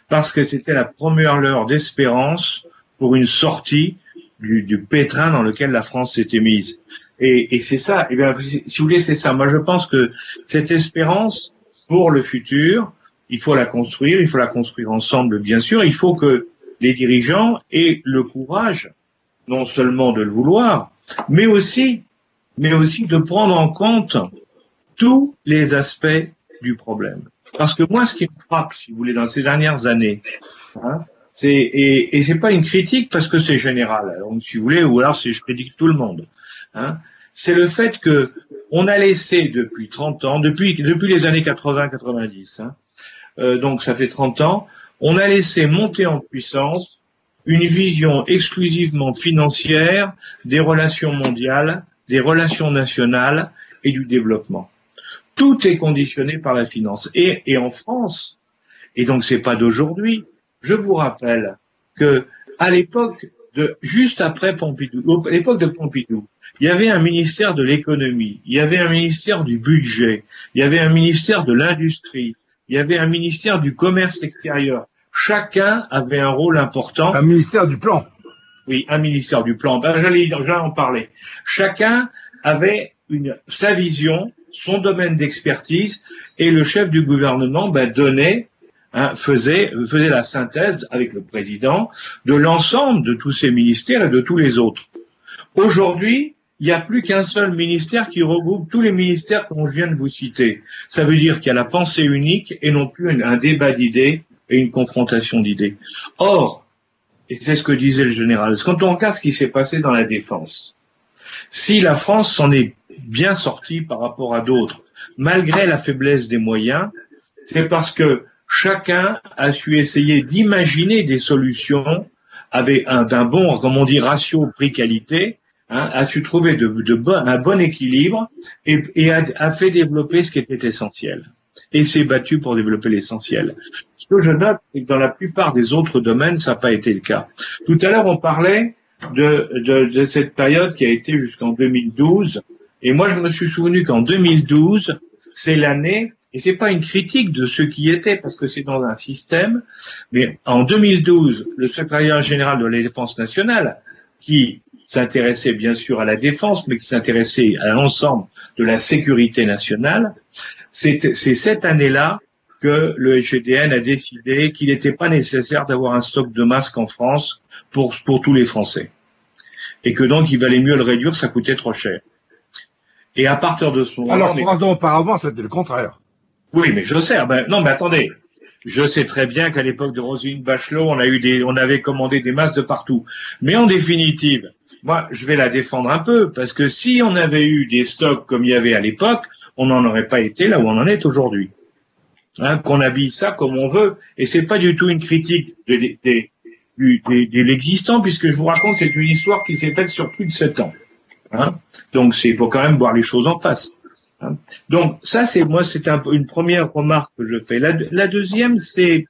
Parce que c'était la première heure d'espérance pour une sortie du, du pétrin dans lequel la France s'était mise. Et, et c'est ça, eh bien, si vous voulez, c'est ça. Moi, je pense que cette espérance pour le futur, il faut la construire, il faut la construire ensemble, bien sûr. Il faut que les dirigeants aient le courage, non seulement de le vouloir, mais aussi, mais aussi de prendre en compte tous les aspects du problème. Parce que moi, ce qui me frappe, si vous voulez, dans ces dernières années, hein, c'est et, et c'est pas une critique parce que c'est général. Alors, si vous voulez, ou alors c'est je critique tout le monde. Hein, c'est le fait que on a laissé depuis 30 ans, depuis, depuis les années 80-90, hein, euh, donc ça fait 30 ans, on a laissé monter en puissance une vision exclusivement financière des relations mondiales, des relations nationales et du développement. Tout est conditionné par la finance. Et, et en France, et donc c'est pas d'aujourd'hui, je vous rappelle que à l'époque de juste après Pompidou, à l'époque de Pompidou, il y avait un ministère de l'économie, il y avait un ministère du budget, il y avait un ministère de l'industrie, il y avait un ministère du commerce extérieur. Chacun avait un rôle important. Un ministère du plan. Oui, un ministère du plan. Ben, j'allais, en parler. Chacun avait une, sa vision, son domaine d'expertise, et le chef du gouvernement ben, donnait, hein, faisait, faisait la synthèse avec le président de l'ensemble de tous ces ministères et de tous les autres. Aujourd'hui, il n'y a plus qu'un seul ministère qui regroupe tous les ministères qu'on vient de vous citer. Ça veut dire qu'il y a la pensée unique et non plus un débat d'idées et une confrontation d'idées. Or, et c'est ce que disait le général, quand on regarde ce qui s'est passé dans la défense, si la France s'en est bien sorti par rapport à d'autres, malgré la faiblesse des moyens, c'est parce que chacun a su essayer d'imaginer des solutions avec un, d'un bon, comme on dit, ratio prix-qualité, hein, a su trouver de, de bon, un bon équilibre et, et a, a, fait développer ce qui était essentiel. Et s'est battu pour développer l'essentiel. Ce que je note, c'est que dans la plupart des autres domaines, ça n'a pas été le cas. Tout à l'heure, on parlait de, de, de cette période qui a été jusqu'en 2012. Et moi, je me suis souvenu qu'en 2012, c'est l'année, et c'est pas une critique de ceux qui étaient, parce que c'est dans un système, mais en 2012, le secrétaire général de la défense nationale, qui s'intéressait bien sûr à la défense, mais qui s'intéressait à l'ensemble de la sécurité nationale, c'est cette année-là que le HEDN a décidé qu'il n'était pas nécessaire d'avoir un stock de masques en France pour, pour tous les Français. Et que donc il valait mieux le réduire, ça coûtait trop cher. Et à partir de ce moment Alors, trois ans auparavant, c'était le contraire. Oui, mais je sais. Ben, non, mais attendez. Je sais très bien qu'à l'époque de Roselyne Bachelot, on a eu des, on avait commandé des masques de partout. Mais en définitive, moi, je vais la défendre un peu parce que si on avait eu des stocks comme il y avait à l'époque, on n'en aurait pas été là où on en est aujourd'hui. Hein, qu'on habille ça comme on veut. Et c'est pas du tout une critique de, de l'existant, puisque je vous raconte, c'est une histoire qui s'est faite sur plus de sept ans. Hein Donc, il faut quand même voir les choses en face. Hein Donc, ça, c'est moi, c'est un, une première remarque que je fais. La, deuxième, c'est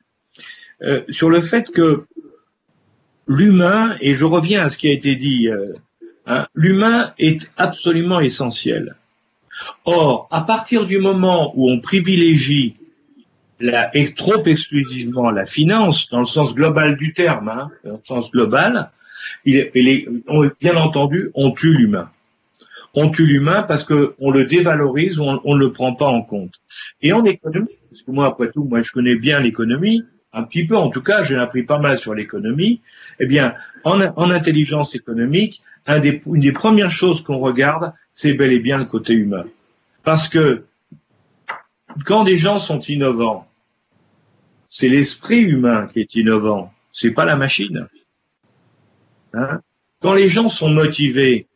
euh, sur le fait que l'humain, et je reviens à ce qui a été dit, euh, hein, l'humain est absolument essentiel. Or, à partir du moment où on privilégie trop exclusivement la finance, dans le sens global du terme, hein, dans le sens global, bien entendu, on tue l'humain. On tue l'humain parce qu'on le dévalorise ou on ne le prend pas en compte. Et en économie, parce que moi, après tout, moi, je connais bien l'économie, un petit peu en tout cas, j'ai appris pas mal sur l'économie, eh bien, en, en intelligence économique, une des premières choses qu'on regarde, c'est bel et bien le côté humain. Parce que quand des gens sont innovants, c'est l'esprit humain qui est innovant, c'est pas la machine. Hein? Quand les gens sont motivés,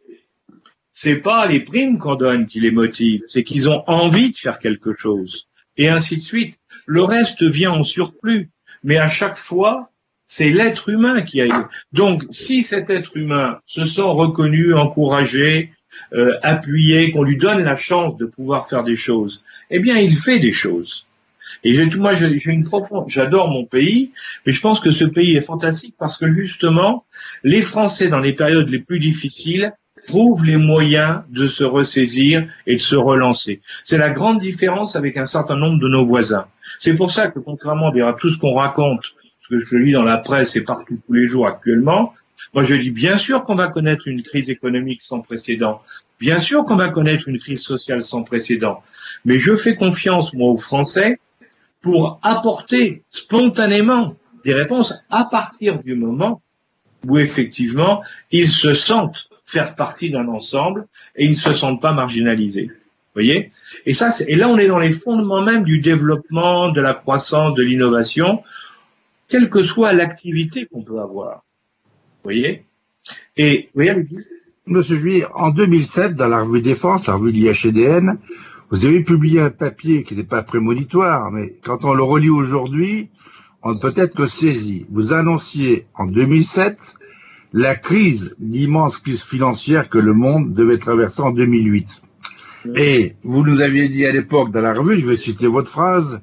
c'est pas les primes qu'on donne qui les motivent, c'est qu'ils ont envie de faire quelque chose. Et ainsi de suite. Le reste vient en surplus. Mais à chaque fois, c'est l'être humain qui a Donc, si cet être humain se sent reconnu, encouragé, euh, appuyé, qu'on lui donne la chance de pouvoir faire des choses, eh bien, il fait des choses. Et moi, j'ai une profonde, j'adore mon pays, mais je pense que ce pays est fantastique parce que justement, les Français dans les périodes les plus difficiles trouvent les moyens de se ressaisir et de se relancer. C'est la grande différence avec un certain nombre de nos voisins. C'est pour ça que contrairement à tout ce qu'on raconte, ce que je lis dans la presse et partout tous les jours actuellement, moi je dis bien sûr qu'on va connaître une crise économique sans précédent, bien sûr qu'on va connaître une crise sociale sans précédent, mais je fais confiance moi aux Français pour apporter spontanément des réponses à partir du moment où effectivement ils se sentent faire partie d'un ensemble et ils ne se sentent pas marginalisés. Voyez? Et ça, et là, on est dans les fondements même du développement, de la croissance, de l'innovation, quelle que soit l'activité qu'on peut avoir. Voyez? Et, voyez, allez-y. Monsieur Juillet, en 2007, dans la revue Défense, la revue de l'IHDN, vous avez publié un papier qui n'était pas prémonitoire, mais quand on le relit aujourd'hui, on ne peut être que saisi. Vous annonciez en 2007 la crise, l'immense crise financière que le monde devait traverser en 2008. Et vous nous aviez dit à l'époque dans la revue, je vais citer votre phrase,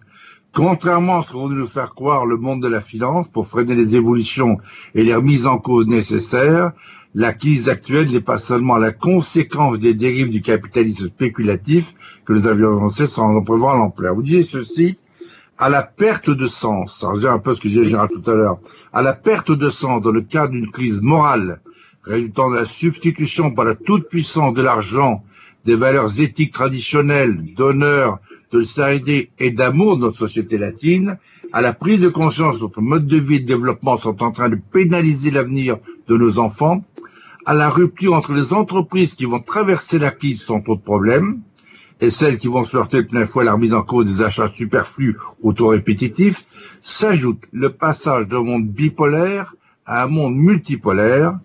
contrairement à ce qu'on veut nous faire croire le monde de la finance pour freiner les évolutions et les remises en cause nécessaires, la crise actuelle n'est pas seulement la conséquence des dérives du capitalisme spéculatif que nous avions annoncé sans en prévoir l'ampleur. Vous disiez ceci, à la perte de sens, ça revient un peu ce que j'ai dit tout à l'heure, à la perte de sens dans le cadre d'une crise morale résultant de la substitution par la toute-puissance de l'argent des valeurs éthiques traditionnelles d'honneur, de solidarité et d'amour de notre société latine, à la prise de conscience notre mode de vie et de développement sont en train de pénaliser l'avenir de nos enfants, à la rupture entre les entreprises qui vont traverser la crise sans trop de problèmes, et celles qui vont se heurter plein à la remise en cause des achats superflus auto-répétitifs, s'ajoute le passage d'un monde bipolaire à un monde multipolaire,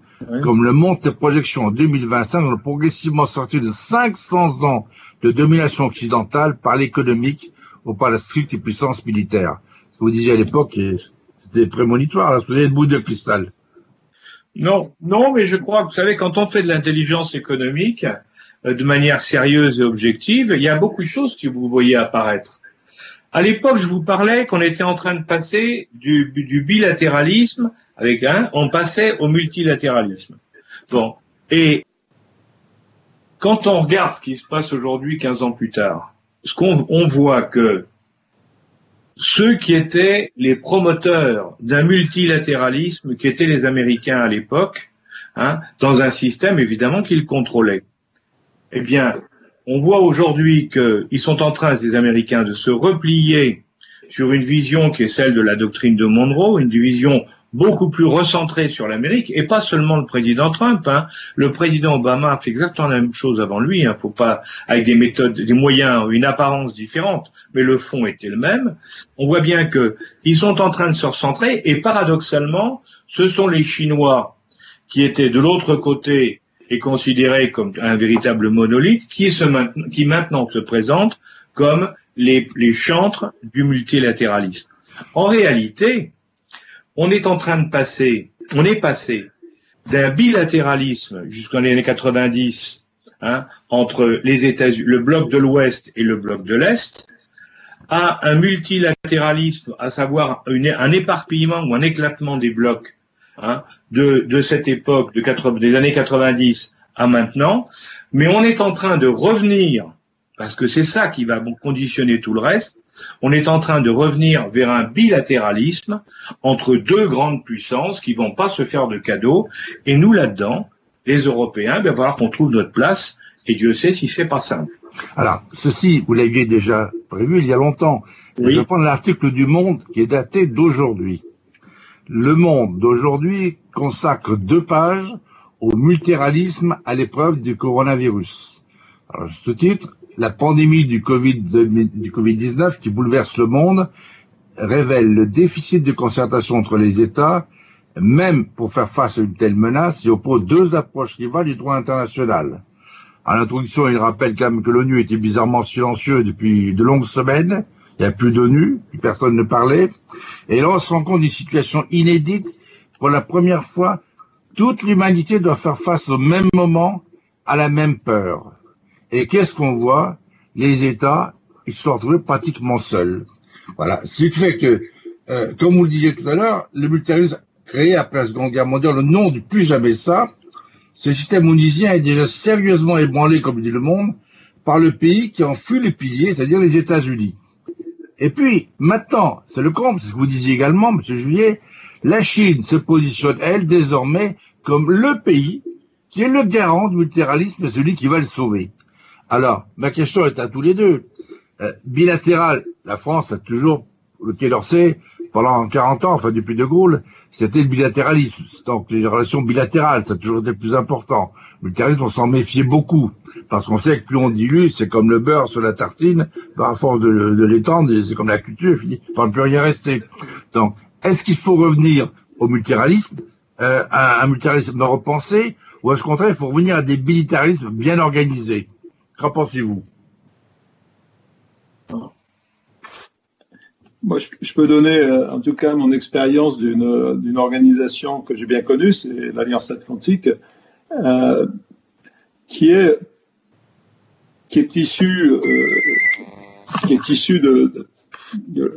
comme le montrent les projections en 2025, on a progressivement sorti de 500 ans de domination occidentale par l'économique ou par la stricte puissance militaire. Ce que vous disiez à l'époque, c'était prémonitoire, là, vous avez une bout de cristal? Non, non, mais je crois vous savez, quand on fait de l'intelligence économique de manière sérieuse et objective, il y a beaucoup de choses que vous voyez apparaître. À l'époque, je vous parlais qu'on était en train de passer du, du bilatéralisme avec un, on passait au multilatéralisme. Bon, et quand on regarde ce qui se passe aujourd'hui, 15 ans plus tard, ce qu'on on voit que ceux qui étaient les promoteurs d'un multilatéralisme, qui étaient les Américains à l'époque, hein, dans un système évidemment qu'ils contrôlaient. Eh bien, on voit aujourd'hui qu'ils sont en train, ces Américains, de se replier sur une vision qui est celle de la doctrine de Monroe, une vision beaucoup plus recentrée sur l'Amérique, et pas seulement le président Trump. Hein. Le président Obama a fait exactement la même chose avant lui. Hein. Faut pas avec des méthodes, des moyens, une apparence différente, mais le fond était le même. On voit bien que ils sont en train de se recentrer, et paradoxalement, ce sont les Chinois qui étaient de l'autre côté et considérés comme un véritable monolithe, qui, maintenant se présentent comme les, chantres du multilatéralisme. En réalité, on est en train de passer, on est passé d'un bilatéralisme jusqu'en années 90 hein, entre les États-Unis, le bloc de l'Ouest et le bloc de l'Est, à un multilatéralisme, à savoir un éparpillement ou un éclatement des blocs hein, de, de, cette époque de des années 90 à maintenant, mais on est en train de revenir, parce que c'est ça qui va conditionner tout le reste, on est en train de revenir vers un bilatéralisme entre deux grandes puissances qui vont pas se faire de cadeaux. Et nous, là-dedans, les Européens, il va falloir qu'on trouve notre place. Et Dieu sait si c'est pas simple. Alors, ceci, vous l'aviez déjà prévu il y a longtemps. Je vais prendre l'article du Monde qui est daté d'aujourd'hui. Le Monde d'aujourd'hui consacre deux pages au multiralisme à l'épreuve du coronavirus. Alors, ce titre, la pandémie du Covid-19 qui bouleverse le monde révèle le déficit de concertation entre les États, même pour faire face à une telle menace, et oppose deux approches rivales du droit international. À l'introduction, il rappelle quand même que l'ONU était bizarrement silencieux depuis de longues semaines, il n'y a plus d'ONU, plus personne ne parlait, et là on se rend compte d'une situation inédite, pour la première fois, toute l'humanité doit faire face au même moment à la même peur. Et qu'est-ce qu'on voit? Les États, ils se sont retrouvés pratiquement seuls. Voilà. Ce qui fait que, euh, comme vous le disiez tout à l'heure, le multilatéralisme créé après la Seconde Guerre mondiale, le nom du plus jamais ça, ce système onisien est déjà sérieusement ébranlé, comme dit le monde, par le pays qui en fut les piliers, c'est-à-dire les États-Unis. Et puis, maintenant, c'est le comble, c'est ce que vous disiez également, M. Juillet, la Chine se positionne, elle, désormais, comme le pays qui est le garant du multilatéralisme, celui qui va le sauver. Alors, ma question est à tous les deux. Euh, bilatéral, la France a toujours, le Quai d'Orsay, pendant 40 ans, enfin depuis De Gaulle, c'était le bilatéralisme. Donc les relations bilatérales, ça a toujours été le plus important. Le multilatéralisme, on s'en méfiait beaucoup. Parce qu'on sait que plus on dilue, c'est comme le beurre sur la tartine, par force de, l'étendre, c'est comme la culture, fini, ne peut plus rien rester. Donc, est-ce qu'il faut revenir au multilatéralisme, euh, à un multilatéralisme repensé, ou est-ce qu'au contraire, il faut revenir à des militarismes bien organisés? Qu'en pensez-vous? Moi, je, peux donner, euh, en tout cas, mon expérience d'une organisation que j'ai bien connue, c'est l'Alliance Atlantique, euh, qui est qui est issue euh, qui est issue de,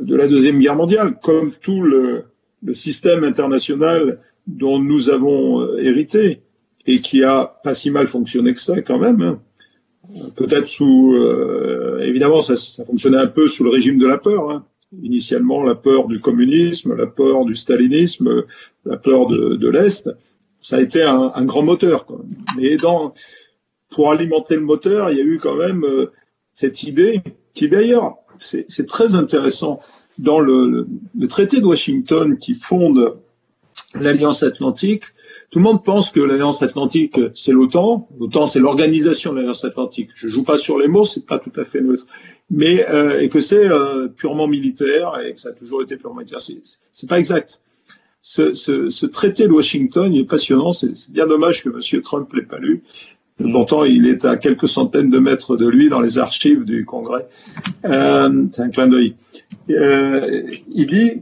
la deuxième guerre mondiale, comme tout le, système international dont nous avons hérité et qui a pas si mal fonctionné que ça quand même. Hein peut-être sous, évidemment, ça, ça, fonctionnait un peu sous le régime de la peur. Hein. Initialement, la peur du communisme, la peur du stalinisme, la peur de, l'Est, ça a été un, grand moteur. Mais pour alimenter le moteur, il y a eu quand même euh, cette idée qui d'ailleurs, c'est très intéressant, dans le traité de Washington qui fonde l'Alliance Atlantique, tout le monde pense que l'Alliance Atlantique, c'est l'OTAN. L'OTAN, c'est l'organisation de l'Alliance Atlantique. Je joue pas sur les mots, c'est pas tout à fait neutre. Mais euh, et que c'est euh, purement militaire et que ça a toujours été purement militaire. C'est, pas exact. ce, ce, ce, traité de Washington, est passionnant. C'est bien dommage que M. Trump l'ait pas lu. Pourtant, il est à quelques centaines de mètres de lui dans les archives du Congrès. Euh, c'est un clin d'œil. Euh, il dit,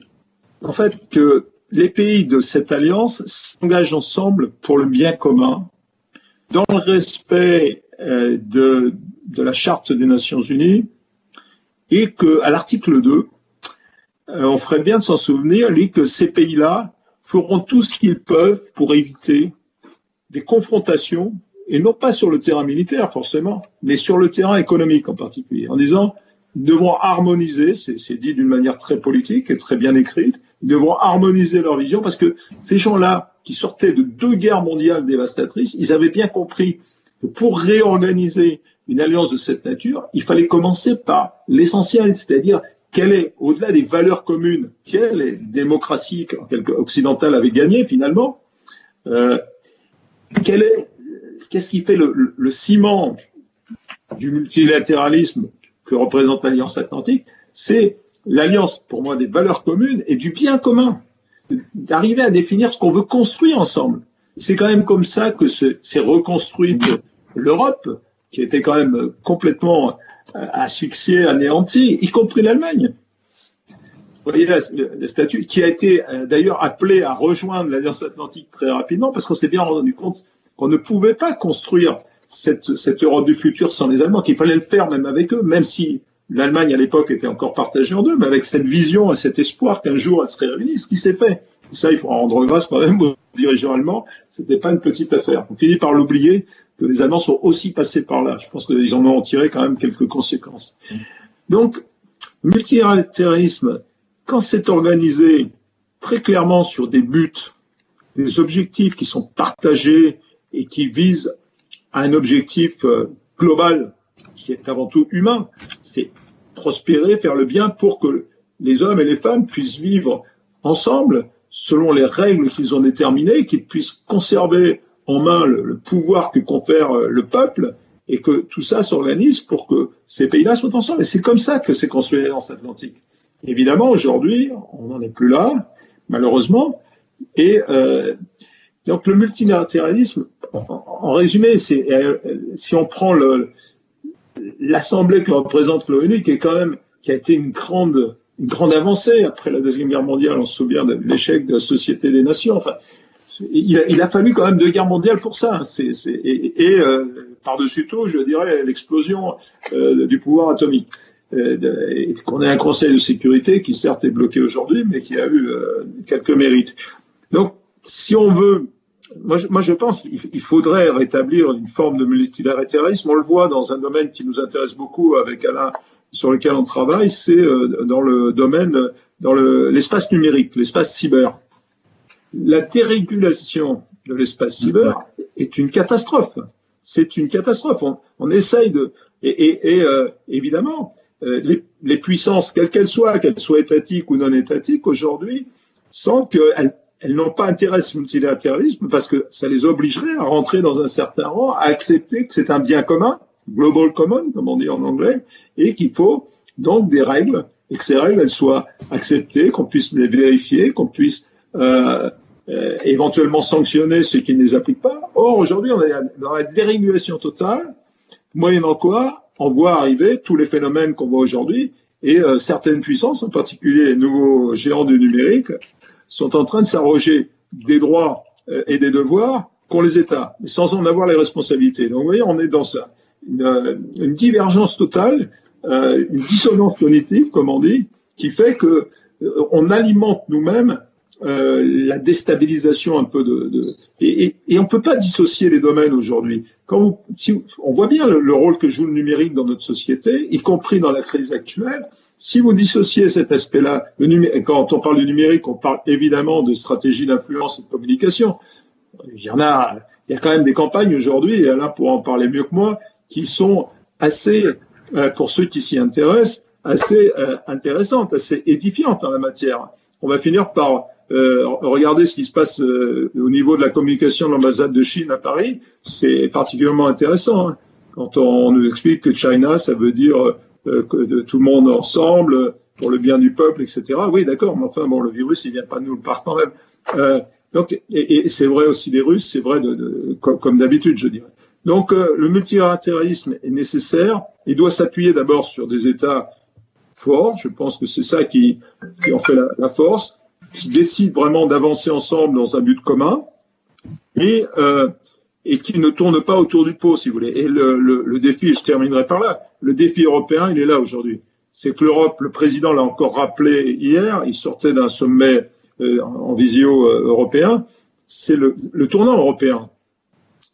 en fait, que les pays de cette alliance s'engagent ensemble pour le bien commun, dans le respect euh, de, la Charte des Nations Unies, et que, à l'article 2, euh, on ferait bien de s'en souvenir, lui, que ces pays-là feront tout ce qu'ils peuvent pour éviter des confrontations et non pas sur le terrain militaire forcément, mais sur le terrain économique en particulier, en disant ils devront harmoniser, c'est dit d'une manière très politique et très bien écrite, ils devront harmoniser leur vision parce que ces gens-là qui sortaient de deux guerres mondiales dévastatrices, ils avaient bien compris que pour réorganiser une alliance de cette nature, il fallait commencer par l'essentiel, c'est-à-dire quelle est, au-delà des valeurs communes, quelle démocratie occidentale avait gagné finalement, euh, est qu'est-ce qui fait le, ciment du multilatéralisme que représente l'Alliance Atlantique? C'est l'alliance, pour moi, des valeurs communes et du bien commun. D'arriver à définir ce qu'on veut construire ensemble. C'est quand même comme ça que s'est reconstruite l'Europe, qui était quand même complètement euh, asphyxiée, anéantie, y compris l'Allemagne. Vous voyez le, statut qui a été euh, d'ailleurs appelé à rejoindre l'Alliance Atlantique très rapidement parce qu'on s'est bien rendu compte qu'on ne pouvait pas construire cette, Europe du futur sans les Allemands, qu'il fallait le faire même avec eux, même si l'Allemagne à l'époque était encore partagée en deux, mais avec cette vision et cet espoir qu'un jour elle serait réunie, ce qui s'est fait. Et ça, il faut rendre grâce quand même aux dirigeants allemands, c'était pas une petite affaire. On finit par l'oublier que les Allemands sont aussi passés par là. Je pense qu'ils en ont tiré quand même quelques conséquences. Donc, multilatéralisme, quand c'est organisé très clairement sur des buts, des objectifs qui sont partagés et qui vise à un objectif euh, global qui est avant tout humain, c'est prospérer, faire le bien pour que les hommes et les femmes puissent vivre ensemble selon les règles qu'ils ont déterminées, qu'ils puissent conserver en main le, pouvoir que confère euh, le peuple et que tout ça s'organise pour que ces pays-là soient ensemble. Et c'est comme ça que s'est construit l'Alliance Atlantique. Évidemment, aujourd'hui, on n'en est plus là, malheureusement, et euh, donc le multilatéralisme, en, résumé, c'est euh, si on prend l'assemblée que représente l'ONU, qui est quand même qui a été une grande une grande avancée après la deuxième guerre mondiale. On se souvient de l'échec de la Société des Nations. Enfin, il a, il a, fallu quand même deux guerres mondiales pour ça. Hein. et, euh, par-dessus tout, je dirais l'explosion euh, du pouvoir atomique. qu'on ait un Conseil de sécurité qui certes est bloqué aujourd'hui, mais qui a eu quelques mérites. Donc, si on veut moi je, pense qu'il faudrait rétablir une forme de multilatéralisme. On le voit dans un domaine qui nous intéresse beaucoup avec Alain, sur lequel on travaille, c'est euh, dans le domaine, dans l'espace numérique, l'espace cyber. La dérégulation de l'espace cyber est une catastrophe. C'est une catastrophe. On, essaye de, et, euh, évidemment, euh, les, les, puissances, quelles qu'elles soient, qu'elles soient étatiques ou non étatiques, aujourd'hui, sans qu'elles elles n'ont pas intérêt à ce multilatéralisme parce que ça les obligerait à rentrer dans un certain rang, à accepter que c'est un bien commun, global common, comme on dit en anglais, et qu'il faut donc des règles, et que ces règles, elles soient acceptées, qu'on puisse les vérifier, qu'on puisse euh, euh, éventuellement sanctionner ceux qui ne les appliquent pas. Or, aujourd'hui, on est dans la dérégulation totale, moyennant quoi on voit arriver tous les phénomènes qu'on voit aujourd'hui, et euh, certaines puissances, en particulier les nouveaux géants du numérique, sont en train de s'arroger des droits euh, et des devoirs qu'ont les États, sans en avoir les responsabilités. Donc vous voyez, on est dans ça. Une, euh, divergence totale, euh, une dissonance cognitive, comme on dit, qui fait que on alimente nous-mêmes la déstabilisation un peu de, et, et, et, on peut pas dissocier les domaines aujourd'hui. Quand si, on voit bien le, rôle que joue le numérique dans notre société, y compris dans la crise actuelle. Si vous dissociez cet aspect-là, quand on parle du numérique, on parle évidemment de stratégie d'influence et de communication. Il y en a, il y a quand même des campagnes aujourd'hui, et Alain pourra en parler mieux que moi, qui sont assez, euh, pour ceux qui s'y intéressent, assez euh, intéressantes, assez édifiantes en la matière. On va finir par euh, regarder ce qui se passe au niveau de la communication de l'ambassade de Chine à Paris. C'est particulièrement intéressant. Hein. Quand on nous explique que China, ça veut dire de tout le monde ensemble pour le bien du peuple, etc. Oui, d'accord, mais enfin bon, le virus il vient pas de nous, part quand même. Euh, donc, et, c'est vrai aussi des Russes, c'est vrai comme, d'habitude, je dirais. Donc, euh, le multilatéralisme est nécessaire. Il doit s'appuyer d'abord sur des États forts. Je pense que c'est ça qui, en fait la, force, qui décident vraiment d'avancer ensemble dans un but commun et, euh, et qui ne tourne pas autour du pot, si vous voulez. Et le, défi, je terminerai par là, le défi européen, il est là aujourd'hui. C'est que l'Europe, le président l'a encore rappelé hier, il sortait d'un sommet euh, en visio euh, européen, c'est le, le, tournant européen.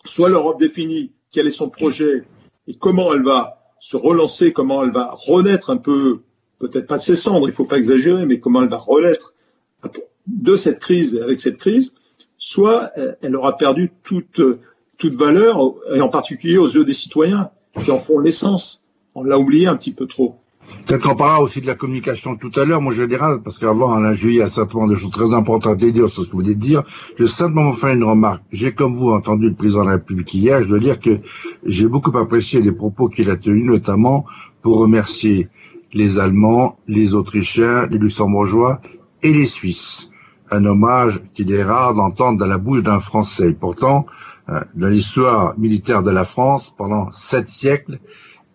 Soit l'Europe définit quel est son projet et comment elle va se relancer, comment elle va renaître un peu, peut-être pas de ses cendres, il ne faut pas exagérer, mais comment elle va renaître de cette crise et avec cette crise, soit euh, elle aura perdu toute, toute valeur, et en particulier aux yeux des citoyens, qui en font l'essence. On l'a oublié un petit peu trop. Peut-être qu'on parlera aussi de la communication tout à l'heure, mon général, parce qu'avant, Alain Juillet a certainement des choses très importantes à dire sur ce que vous venez de dire. Je vais simplement faire une remarque. J'ai, comme vous, entendu le président de la République hier. Je dois dire que j'ai beaucoup apprécié les propos qu'il a tenus, notamment pour remercier les Allemands, les Autrichiens, les Luxembourgeois et les Suisses. Un hommage qu'il est rare d'entendre dans la bouche d'un Français. Pourtant, dans l'histoire militaire de la France, pendant sept siècles,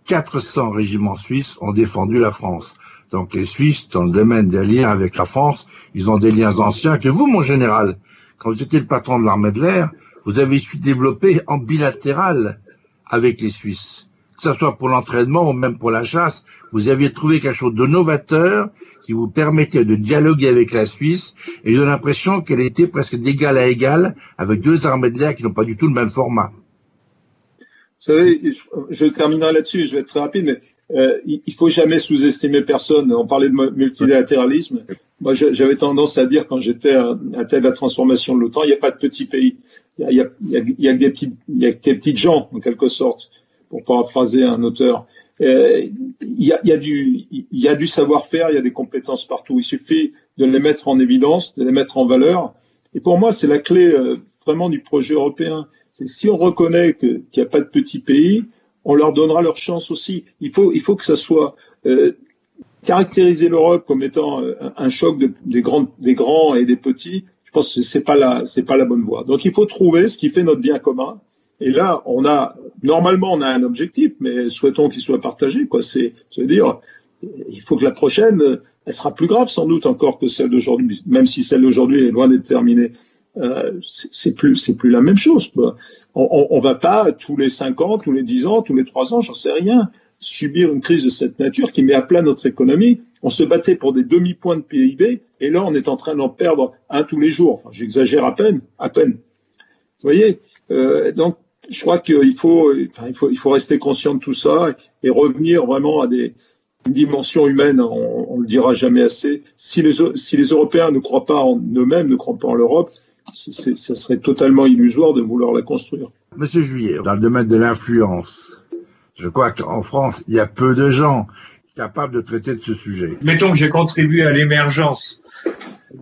400 régiments suisses ont défendu la France. Donc les Suisses, dans le domaine des liens avec la France, ils ont des liens anciens que vous, mon général, quand vous étiez le patron de l'armée de l'air, vous avez su développer en bilatéral avec les Suisses. Que ce soit pour l'entraînement ou même pour la chasse, vous aviez trouvé quelque chose de novateur qui vous permettait de dialoguer avec la Suisse et j'ai l'impression qu'elle était presque d'égal à égal avec deux armées de l'air qui n'ont pas du tout le même format. Vous savez, je, terminerai là-dessus, je vais être très rapide, mais euh, il faut jamais sous-estimer personne. On parlait de multilatéralisme. Moi, j'avais tendance à dire quand j'étais à, tête de la transformation de l'OTAN, il n'y a pas de petits pays. Il y a, a des petites gens, en quelque sorte, pour paraphraser un auteur. Euh, il, y a, du, savoir-faire, il y a des compétences partout. Il suffit de les mettre en évidence, de les mettre en valeur. Et pour moi, c'est la clé euh, vraiment du projet européen si on reconnaît qu'il n'y a pas de petits pays, on leur donnera leur chance aussi. Il faut, que ça soit euh, caractériser l'Europe comme étant un choc de, des, grands, et des petits. Je pense que c'est pas c'est pas la bonne voie. Donc il faut trouver ce qui fait notre bien commun. Et là, on a normalement on a un objectif, mais souhaitons qu'il soit partagé. Quoi, c'est, dire, il faut que la prochaine, elle sera plus grave sans doute encore que celle d'aujourd'hui, même si celle d'aujourd'hui est loin d'être terminée. Euh, c'est plus c'est plus la même chose. Quoi. On, on, va pas tous les cinq ans, tous les dix ans, tous les trois ans, j'en sais rien, subir une crise de cette nature qui met à plat notre économie. On se battait pour des demi-points de PIB et là on est en train d'en perdre un tous les jours. Enfin, j'exagère à peine, à peine. Vous voyez. Euh, donc je crois qu'il faut, enfin, il faut il faut rester conscient de tout ça et revenir vraiment à des une dimension humaine, on, on le dira jamais assez. Si les, si les Européens ne croient pas en eux-mêmes, ne croient pas en l'Europe, ça serait totalement illusoire de vouloir la construire. Monsieur Juillet, dans le domaine de l'influence, je crois qu'en France, il y a peu de gens capables de traiter de ce sujet. Mettons que j'ai contribué à l'émergence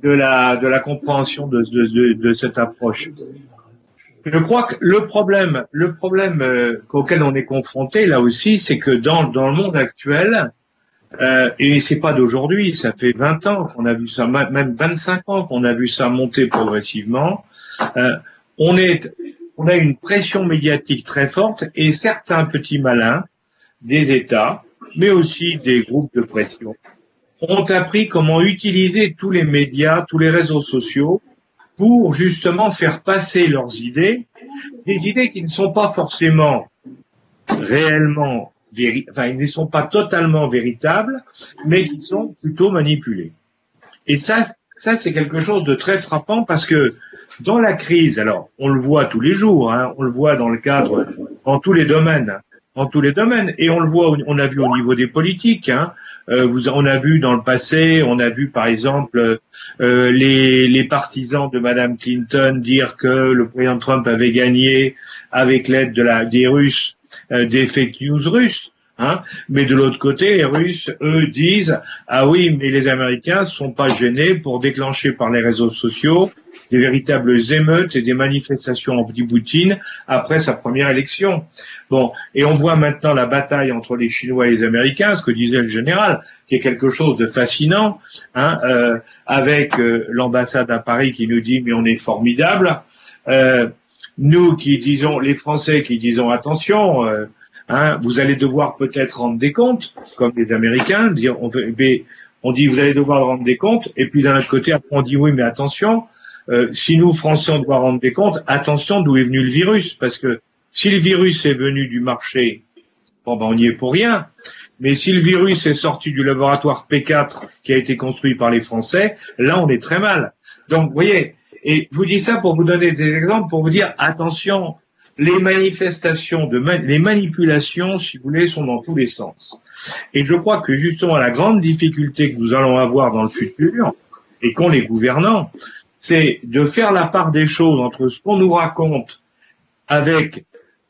de la, de la compréhension de, de, de, cette approche. Je crois que le problème, le problème euh, auquel on est confronté là aussi, c'est que dans, dans le monde actuel, euh, et c'est pas d'aujourd'hui, ça fait 20 ans qu'on a vu ça, même 25 ans qu'on a vu ça monter progressivement. Euh, on est, on a une pression médiatique très forte et certains petits malins des États, mais aussi des groupes de pression, ont appris comment utiliser tous les médias, tous les réseaux sociaux pour justement faire passer leurs idées, des idées qui ne sont pas forcément réellement enfin, ils ne sont pas totalement véritables, mais qui sont plutôt manipulés. Et ça, ça c'est quelque chose de très frappant parce que dans la crise, alors on le voit tous les jours, hein, on le voit dans le cadre, dans tous les domaines, dans tous les domaines, et on le voit, on a vu au niveau des politiques. Hein, euh, on a vu dans le passé, on a vu par exemple euh, les, partisans de Madame Clinton dire que le président Trump avait gagné avec l'aide de la des Russes euh, des fake news russes. Hein. Mais de l'autre côté, les Russes, eux, disent ah oui, mais les Américains sont pas gênés pour déclencher par les réseaux sociaux des véritables émeutes et des manifestations anti-Poutine après sa première élection. Bon, et on voit maintenant la bataille entre les Chinois et les Américains, ce que disait le général, qui est quelque chose de fascinant, hein, euh, avec euh, l'ambassade à Paris qui nous dit mais on est formidable, euh, nous qui disons, les Français qui disons attention. Hein, vous allez devoir peut-être rendre des comptes, comme les Américains, on, on dit vous allez devoir rendre des comptes, et puis d'un autre côté, après on dit oui, mais attention, euh, si nous, Français, on doit rendre des comptes, attention d'où est venu le virus, parce que si le virus est venu du marché, bon ben on n'y est pour rien. Mais si le virus est sorti du laboratoire P4 qui a été construit par les Français, là on est très mal. Donc vous voyez, et je vous dis ça pour vous donner des exemples, pour vous dire attention, les manifestations, de les manipulations, si vous voulez, sont dans tous les sens. Et je crois que justement la grande difficulté que nous allons avoir dans le futur, et qu'ont les gouvernants, c'est de faire la part des choses entre ce qu'on nous raconte avec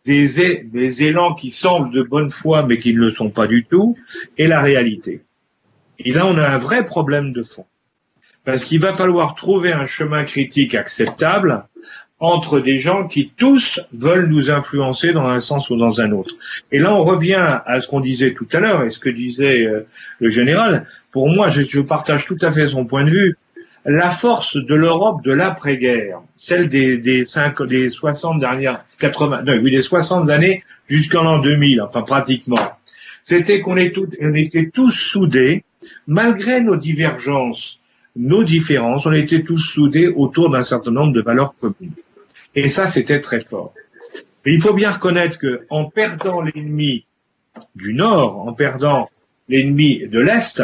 des, élans qui semblent de bonne foi mais qui ne le sont pas du tout, et la réalité. Et là, on a un vrai problème de fond. Parce qu'il va falloir trouver un chemin critique acceptable entre des gens qui tous veulent nous influencer dans un sens ou dans un autre. Et là, on revient à ce qu'on disait tout à l'heure et ce que disait euh, le général. Pour moi, je, partage tout à fait son point de vue. La force de l'Europe de l'après-guerre, celle des, des, cinq, des 60 dernières, 80, non, oui, des 60 années jusqu'en l'an 2000, enfin pratiquement, c'était qu'on on était tous soudés, malgré nos divergences, nos différences, on était tous soudés autour d'un certain nombre de valeurs communes. Et ça, c'était très fort. Mais il faut bien reconnaître que en perdant l'ennemi du Nord, en perdant l'ennemi de l'Est,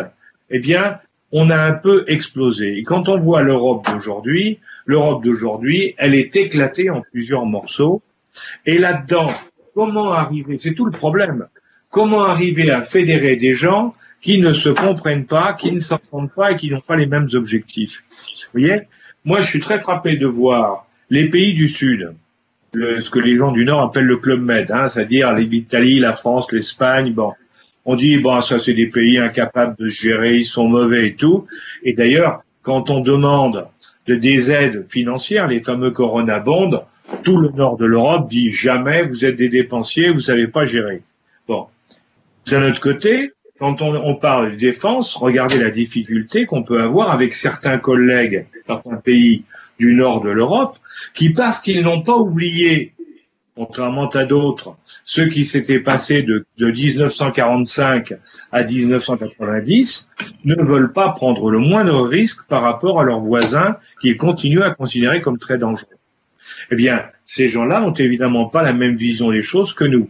eh bien, on a un peu explosé. Et quand on voit l'Europe d'aujourd'hui, l'Europe d'aujourd'hui, elle est éclatée en plusieurs morceaux. Et là-dedans, comment arriver, c'est tout le problème, comment arriver à fédérer des gens qui ne se comprennent pas, qui ne s'entendent pas et qui n'ont pas les mêmes objectifs? Vous voyez? Moi, je suis très frappé de voir les pays du Sud, ce que les gens du Nord appellent le Club Med, hein, c'est-à-dire l'Italie, la France, l'Espagne, bon, on dit bon ça c'est des pays incapables de gérer, ils sont mauvais et tout. Et d'ailleurs, quand on demande de des aides financières, les fameux Corona Bonds, tout le nord de l'Europe dit jamais vous êtes des dépensiers, vous savez pas gérer. Bon, d'un autre côté, quand on, parle de défense, regardez la difficulté qu'on peut avoir avec certains collègues, certains pays du nord de l'Europe, qui parce qu'ils n'ont pas oublié, contrairement à d'autres, ce qui s'était passé de, de 1945 à 1990, ne veulent pas prendre le moindre risque par rapport à leurs voisins qu'ils continuent à considérer comme très dangereux. Eh bien, ces gens-là n'ont évidemment pas la même vision des choses que nous.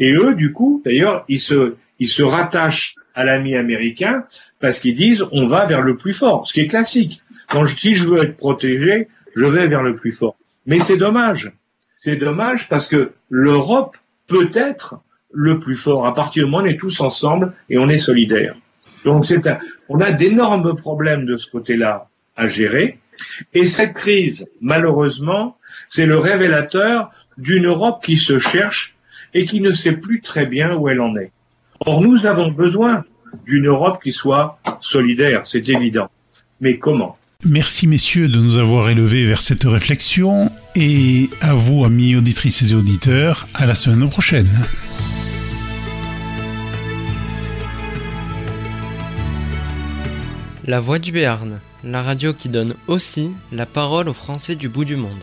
Et eux, du coup, d'ailleurs, ils se, ils se rattachent à l'ami américain parce qu'ils disent on va vers le plus fort, ce qui est classique. Quand je, si je veux être protégé, je vais vers le plus fort. Mais c'est dommage. C'est dommage parce que l'Europe peut être le plus fort à partir du moment où on est tous ensemble et on est solidaires. Donc on a d'énormes problèmes de ce côté-là à gérer. Et cette crise, malheureusement, c'est le révélateur d'une Europe qui se cherche et qui ne sait plus très bien où elle en est. Or, nous avons besoin d'une Europe qui soit solidaire, c'est évident. Mais comment? Merci messieurs de nous avoir élevés vers cette réflexion et à vous amis auditrices et auditeurs, à la semaine prochaine. La Voix du Béarn, la radio qui donne aussi la parole aux Français du bout du monde.